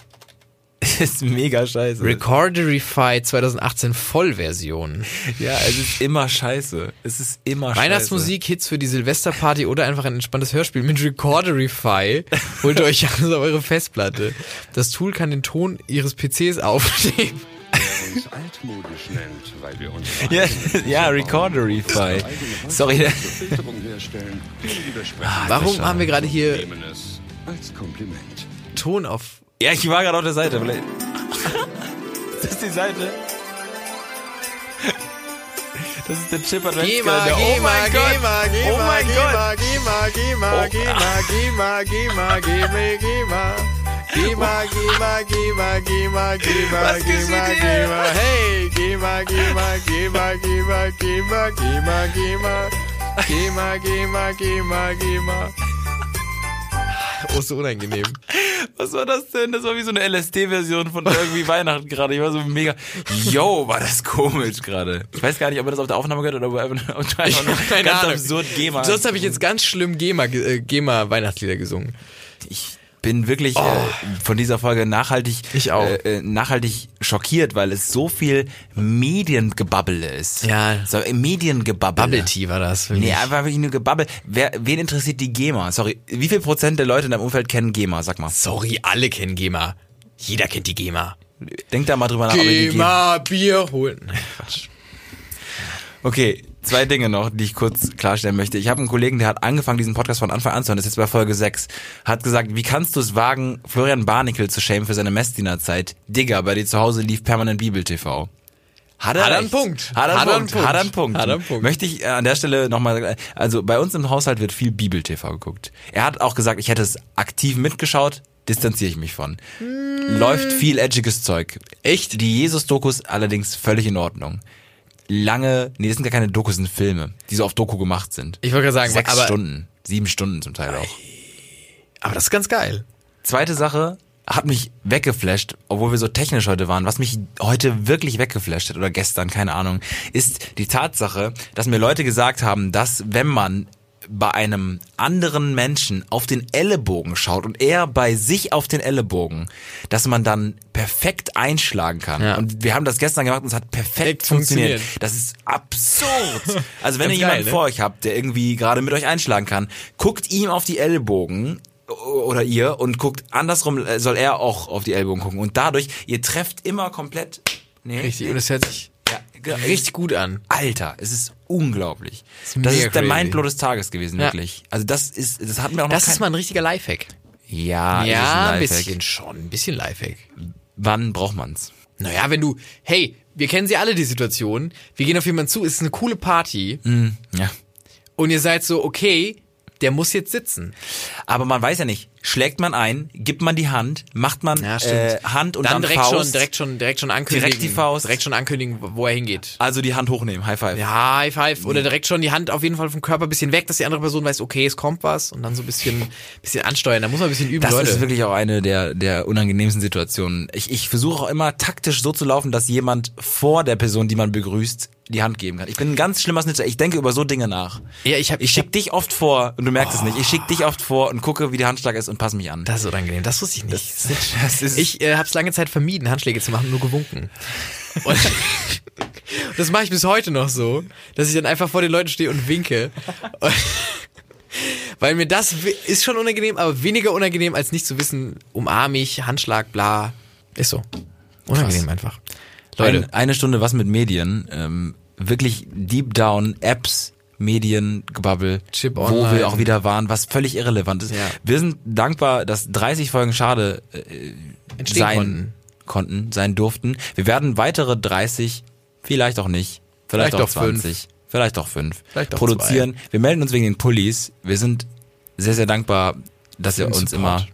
Das ist mega scheiße. Recorderify 2018 Vollversion. Ja, es ist immer scheiße. Es ist immer scheiße. Weihnachtsmusik, Hits für die Silvesterparty oder einfach ein entspanntes Hörspiel mit Recorderify. Holt euch alles auf eure Festplatte. Das Tool kann den Ton ihres PCs aufnehmen. uns altmodisch nennt, weil wir uns Ja, ja, Recorderify. Sorry. Warum haben wir gerade hier nehmen es als Kompliment. Ton auf Ja, ich war gerade auf der Seite. Vielleicht- Das ist die Seite. Das ist der Chip Adventskalender. oh mein Gott. oh mein Gott. GEMA, GEMA, Oh. GEMA, GEMA, GEMA, GEMA, GEMA. GEMA, GEMA, GEMA, GEMA, GEMA, Was geschieht GEMA, hier? GEMA. Hey, GEMA, GEMA, GEMA, GEMA, GEMA, GEMA, GEMA. GEMA, GEMA, GEMA, GEMA. Oh, so unangenehm. Was war das denn? Das war wie so eine LSD-Version von irgendwie Weihnachten gerade. Ich war so mega. Yo, war das komisch gerade. Ich weiß gar nicht, ob er das auf der Aufnahme gehört oder ob einfach ganz absurd GEMA. Sonst habe ich jetzt ganz schlimm GEMA, ge- äh, GEMA Weihnachtslieder gesungen. ich bin wirklich äh, von dieser Folge nachhaltig Oh. Ich auch. Äh, äh, nachhaltig schockiert, weil es so viel Mediengebabbele ist. Ja. So äh, Mediengebabbele. Bubble Tea war das. Nee, einfach wirklich nur Gebabbel. Wer, wen interessiert die GEMA? Sorry, wie viel Prozent der Leute in deinem Umfeld kennen GEMA? Sag mal. Sorry, alle kennen GEMA. Jeder kennt die GEMA. Denk da mal drüber nach. GEMA, Bier holen. Quatsch. Okay, zwei Dinge noch, die ich kurz klarstellen möchte. Ich habe einen Kollegen, der hat angefangen, diesen Podcast von Anfang an zu hören, das ist jetzt bei Folge 6, hat gesagt, wie kannst du es wagen, Florian Barnickel zu schämen für seine Messdienerzeit? Digga, bei dir zu Hause lief permanent Bibel-TV. Hat er, Hat er einen. Punkt. Hat er einen Punkt. Punkt. Hat er einen Punkt. Hat er einen Punkt. Möchte ich äh, an der Stelle nochmal, also bei uns im Haushalt wird viel Bibel-TV geguckt. Er hat auch gesagt, ich hätte es aktiv mitgeschaut, distanziere ich mich von. Läuft viel edgiges Zeug. Echt? Die Jesus-Dokus allerdings völlig in Ordnung. Lange, nee, das sind gar keine Dokus, das sind Filme, die so auf Doku gemacht sind. Ich wollte gerade sagen, Sechs aber, Stunden, sieben Stunden zum Teil auch. aber das ist ganz geil. Zweite Sache hat mich weggeflasht, obwohl wir so technisch heute waren. Was mich heute wirklich weggeflasht hat oder gestern, keine Ahnung, ist die Tatsache, dass mir Leute gesagt haben, dass wenn man bei einem anderen Menschen auf den Ellenbogen schaut und er bei sich auf den Ellenbogen, dass man dann perfekt einschlagen kann. Ja. Und wir haben das gestern gemacht und es hat perfekt funktioniert. funktioniert. Das ist absurd. Also wenn ihr jemanden geil, ne? vor euch habt, der irgendwie gerade mit euch einschlagen kann, guckt ihm auf die Ellbogen oder ihr und guckt andersrum, äh, soll er auch auf die Ellbogen gucken. Und dadurch, ihr trefft immer komplett. Nee, Richtig. Und es hört sich ja, richtig gut an. Alter, es ist unglaublich. ist das ist der. Mindblow des Tages gewesen, Ja. wirklich. Also das ist, das hat mir auch noch Das kein... ist mal ein richtiger Lifehack. ja, ja, ein Lifehack. bisschen schon. Ein bisschen Lifehack. Wann braucht man's? Naja, wenn du, hey, wir kennen sie alle, die Situation. Wir gehen auf jemanden zu, es ist eine coole Party. Hm, ja. Und ihr seid so, okay, der muss jetzt sitzen. Aber man weiß ja nicht. Schlägt man ein, gibt man die Hand, macht man Ja, äh. Hand und dann dann, direkt Faust. schon, direkt schon, direkt schon ankündigen. Direkt die Faust. Direkt schon ankündigen, wo er hingeht. Also die Hand hochnehmen, High Five. Ja, High Five. Oder direkt schon die Hand auf jeden Fall vom Körper ein bisschen weg, dass die andere Person weiß, okay, es kommt was. Und dann so ein bisschen, bisschen ansteuern. Da muss man ein bisschen üben, Das Leute. ist wirklich auch eine der, der unangenehmsten Situationen. Ich, ich versuche auch immer taktisch so zu laufen, dass jemand vor der Person, die man begrüßt, die Hand geben kann. Ich bin ein ganz schlimmer Snitcher. Ich denke über so Dinge nach. ja, ich hab, Ich schick dich oft vor und du merkst es nicht. Ich schick dich oft vor und gucke, wie der Handschlag ist und passe mich an. Das ist unangenehm, das wusste ich nicht. das ist ich äh, habe es lange Zeit vermieden, Handschläge zu machen, nur gewunken. Und das mache ich bis heute noch so, dass ich dann einfach vor den Leuten stehe und winke. Und, weil mir das ist schon unangenehm, aber weniger unangenehm als nicht zu wissen, umarme ich, Handschlag, bla. Ist so. Unangenehm einfach. Leute, Ein, eine Stunde was mit Medien. Ähm, wirklich deep down Apps, Medien, Gebabbel, Chip wo Online. wir auch wieder waren, was völlig irrelevant ist. Ja. Wir sind dankbar, dass 30 Folgen Schade äh, Entstehen sein konnten. konnten, sein durften. Wir werden weitere 30, vielleicht auch nicht, vielleicht, Vielleicht auch auch fünf. 20, vielleicht auch 5 Vielleicht auch produzieren. Wir melden uns wegen den Pullis. Wir sind sehr, sehr dankbar, dass ihr uns Support. immer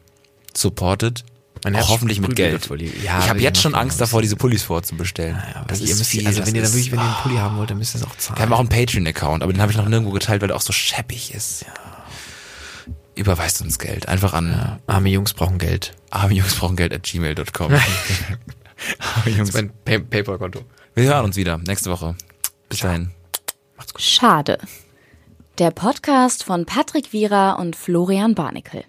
supportet. Mein auch Herz hoffentlich mit Geld. Ja, ich habe jetzt schon Angst davor, diese Pullis vorzubestellen. Ja, aber das ihr ist müsst, viel. also das wenn ihr da ist- wirklich, wenn ihr einen Pulli haben wollt, dann müsst ihr es auch zahlen. wir haben auch einen Patreon-Account, aber den habe ich noch nirgendwo geteilt, weil der auch so scheppig ist. Überweist uns Geld. Einfach an Arme Jungs brauchen Geld. arme Jungs brauchen Geld at gmail.com. arme Jungs. Mein Pay Paypal-Konto. Wir hören uns wieder nächste Woche. Bis dahin. Schade. Der Podcast von Patrick Wierer und Florian Barnickel.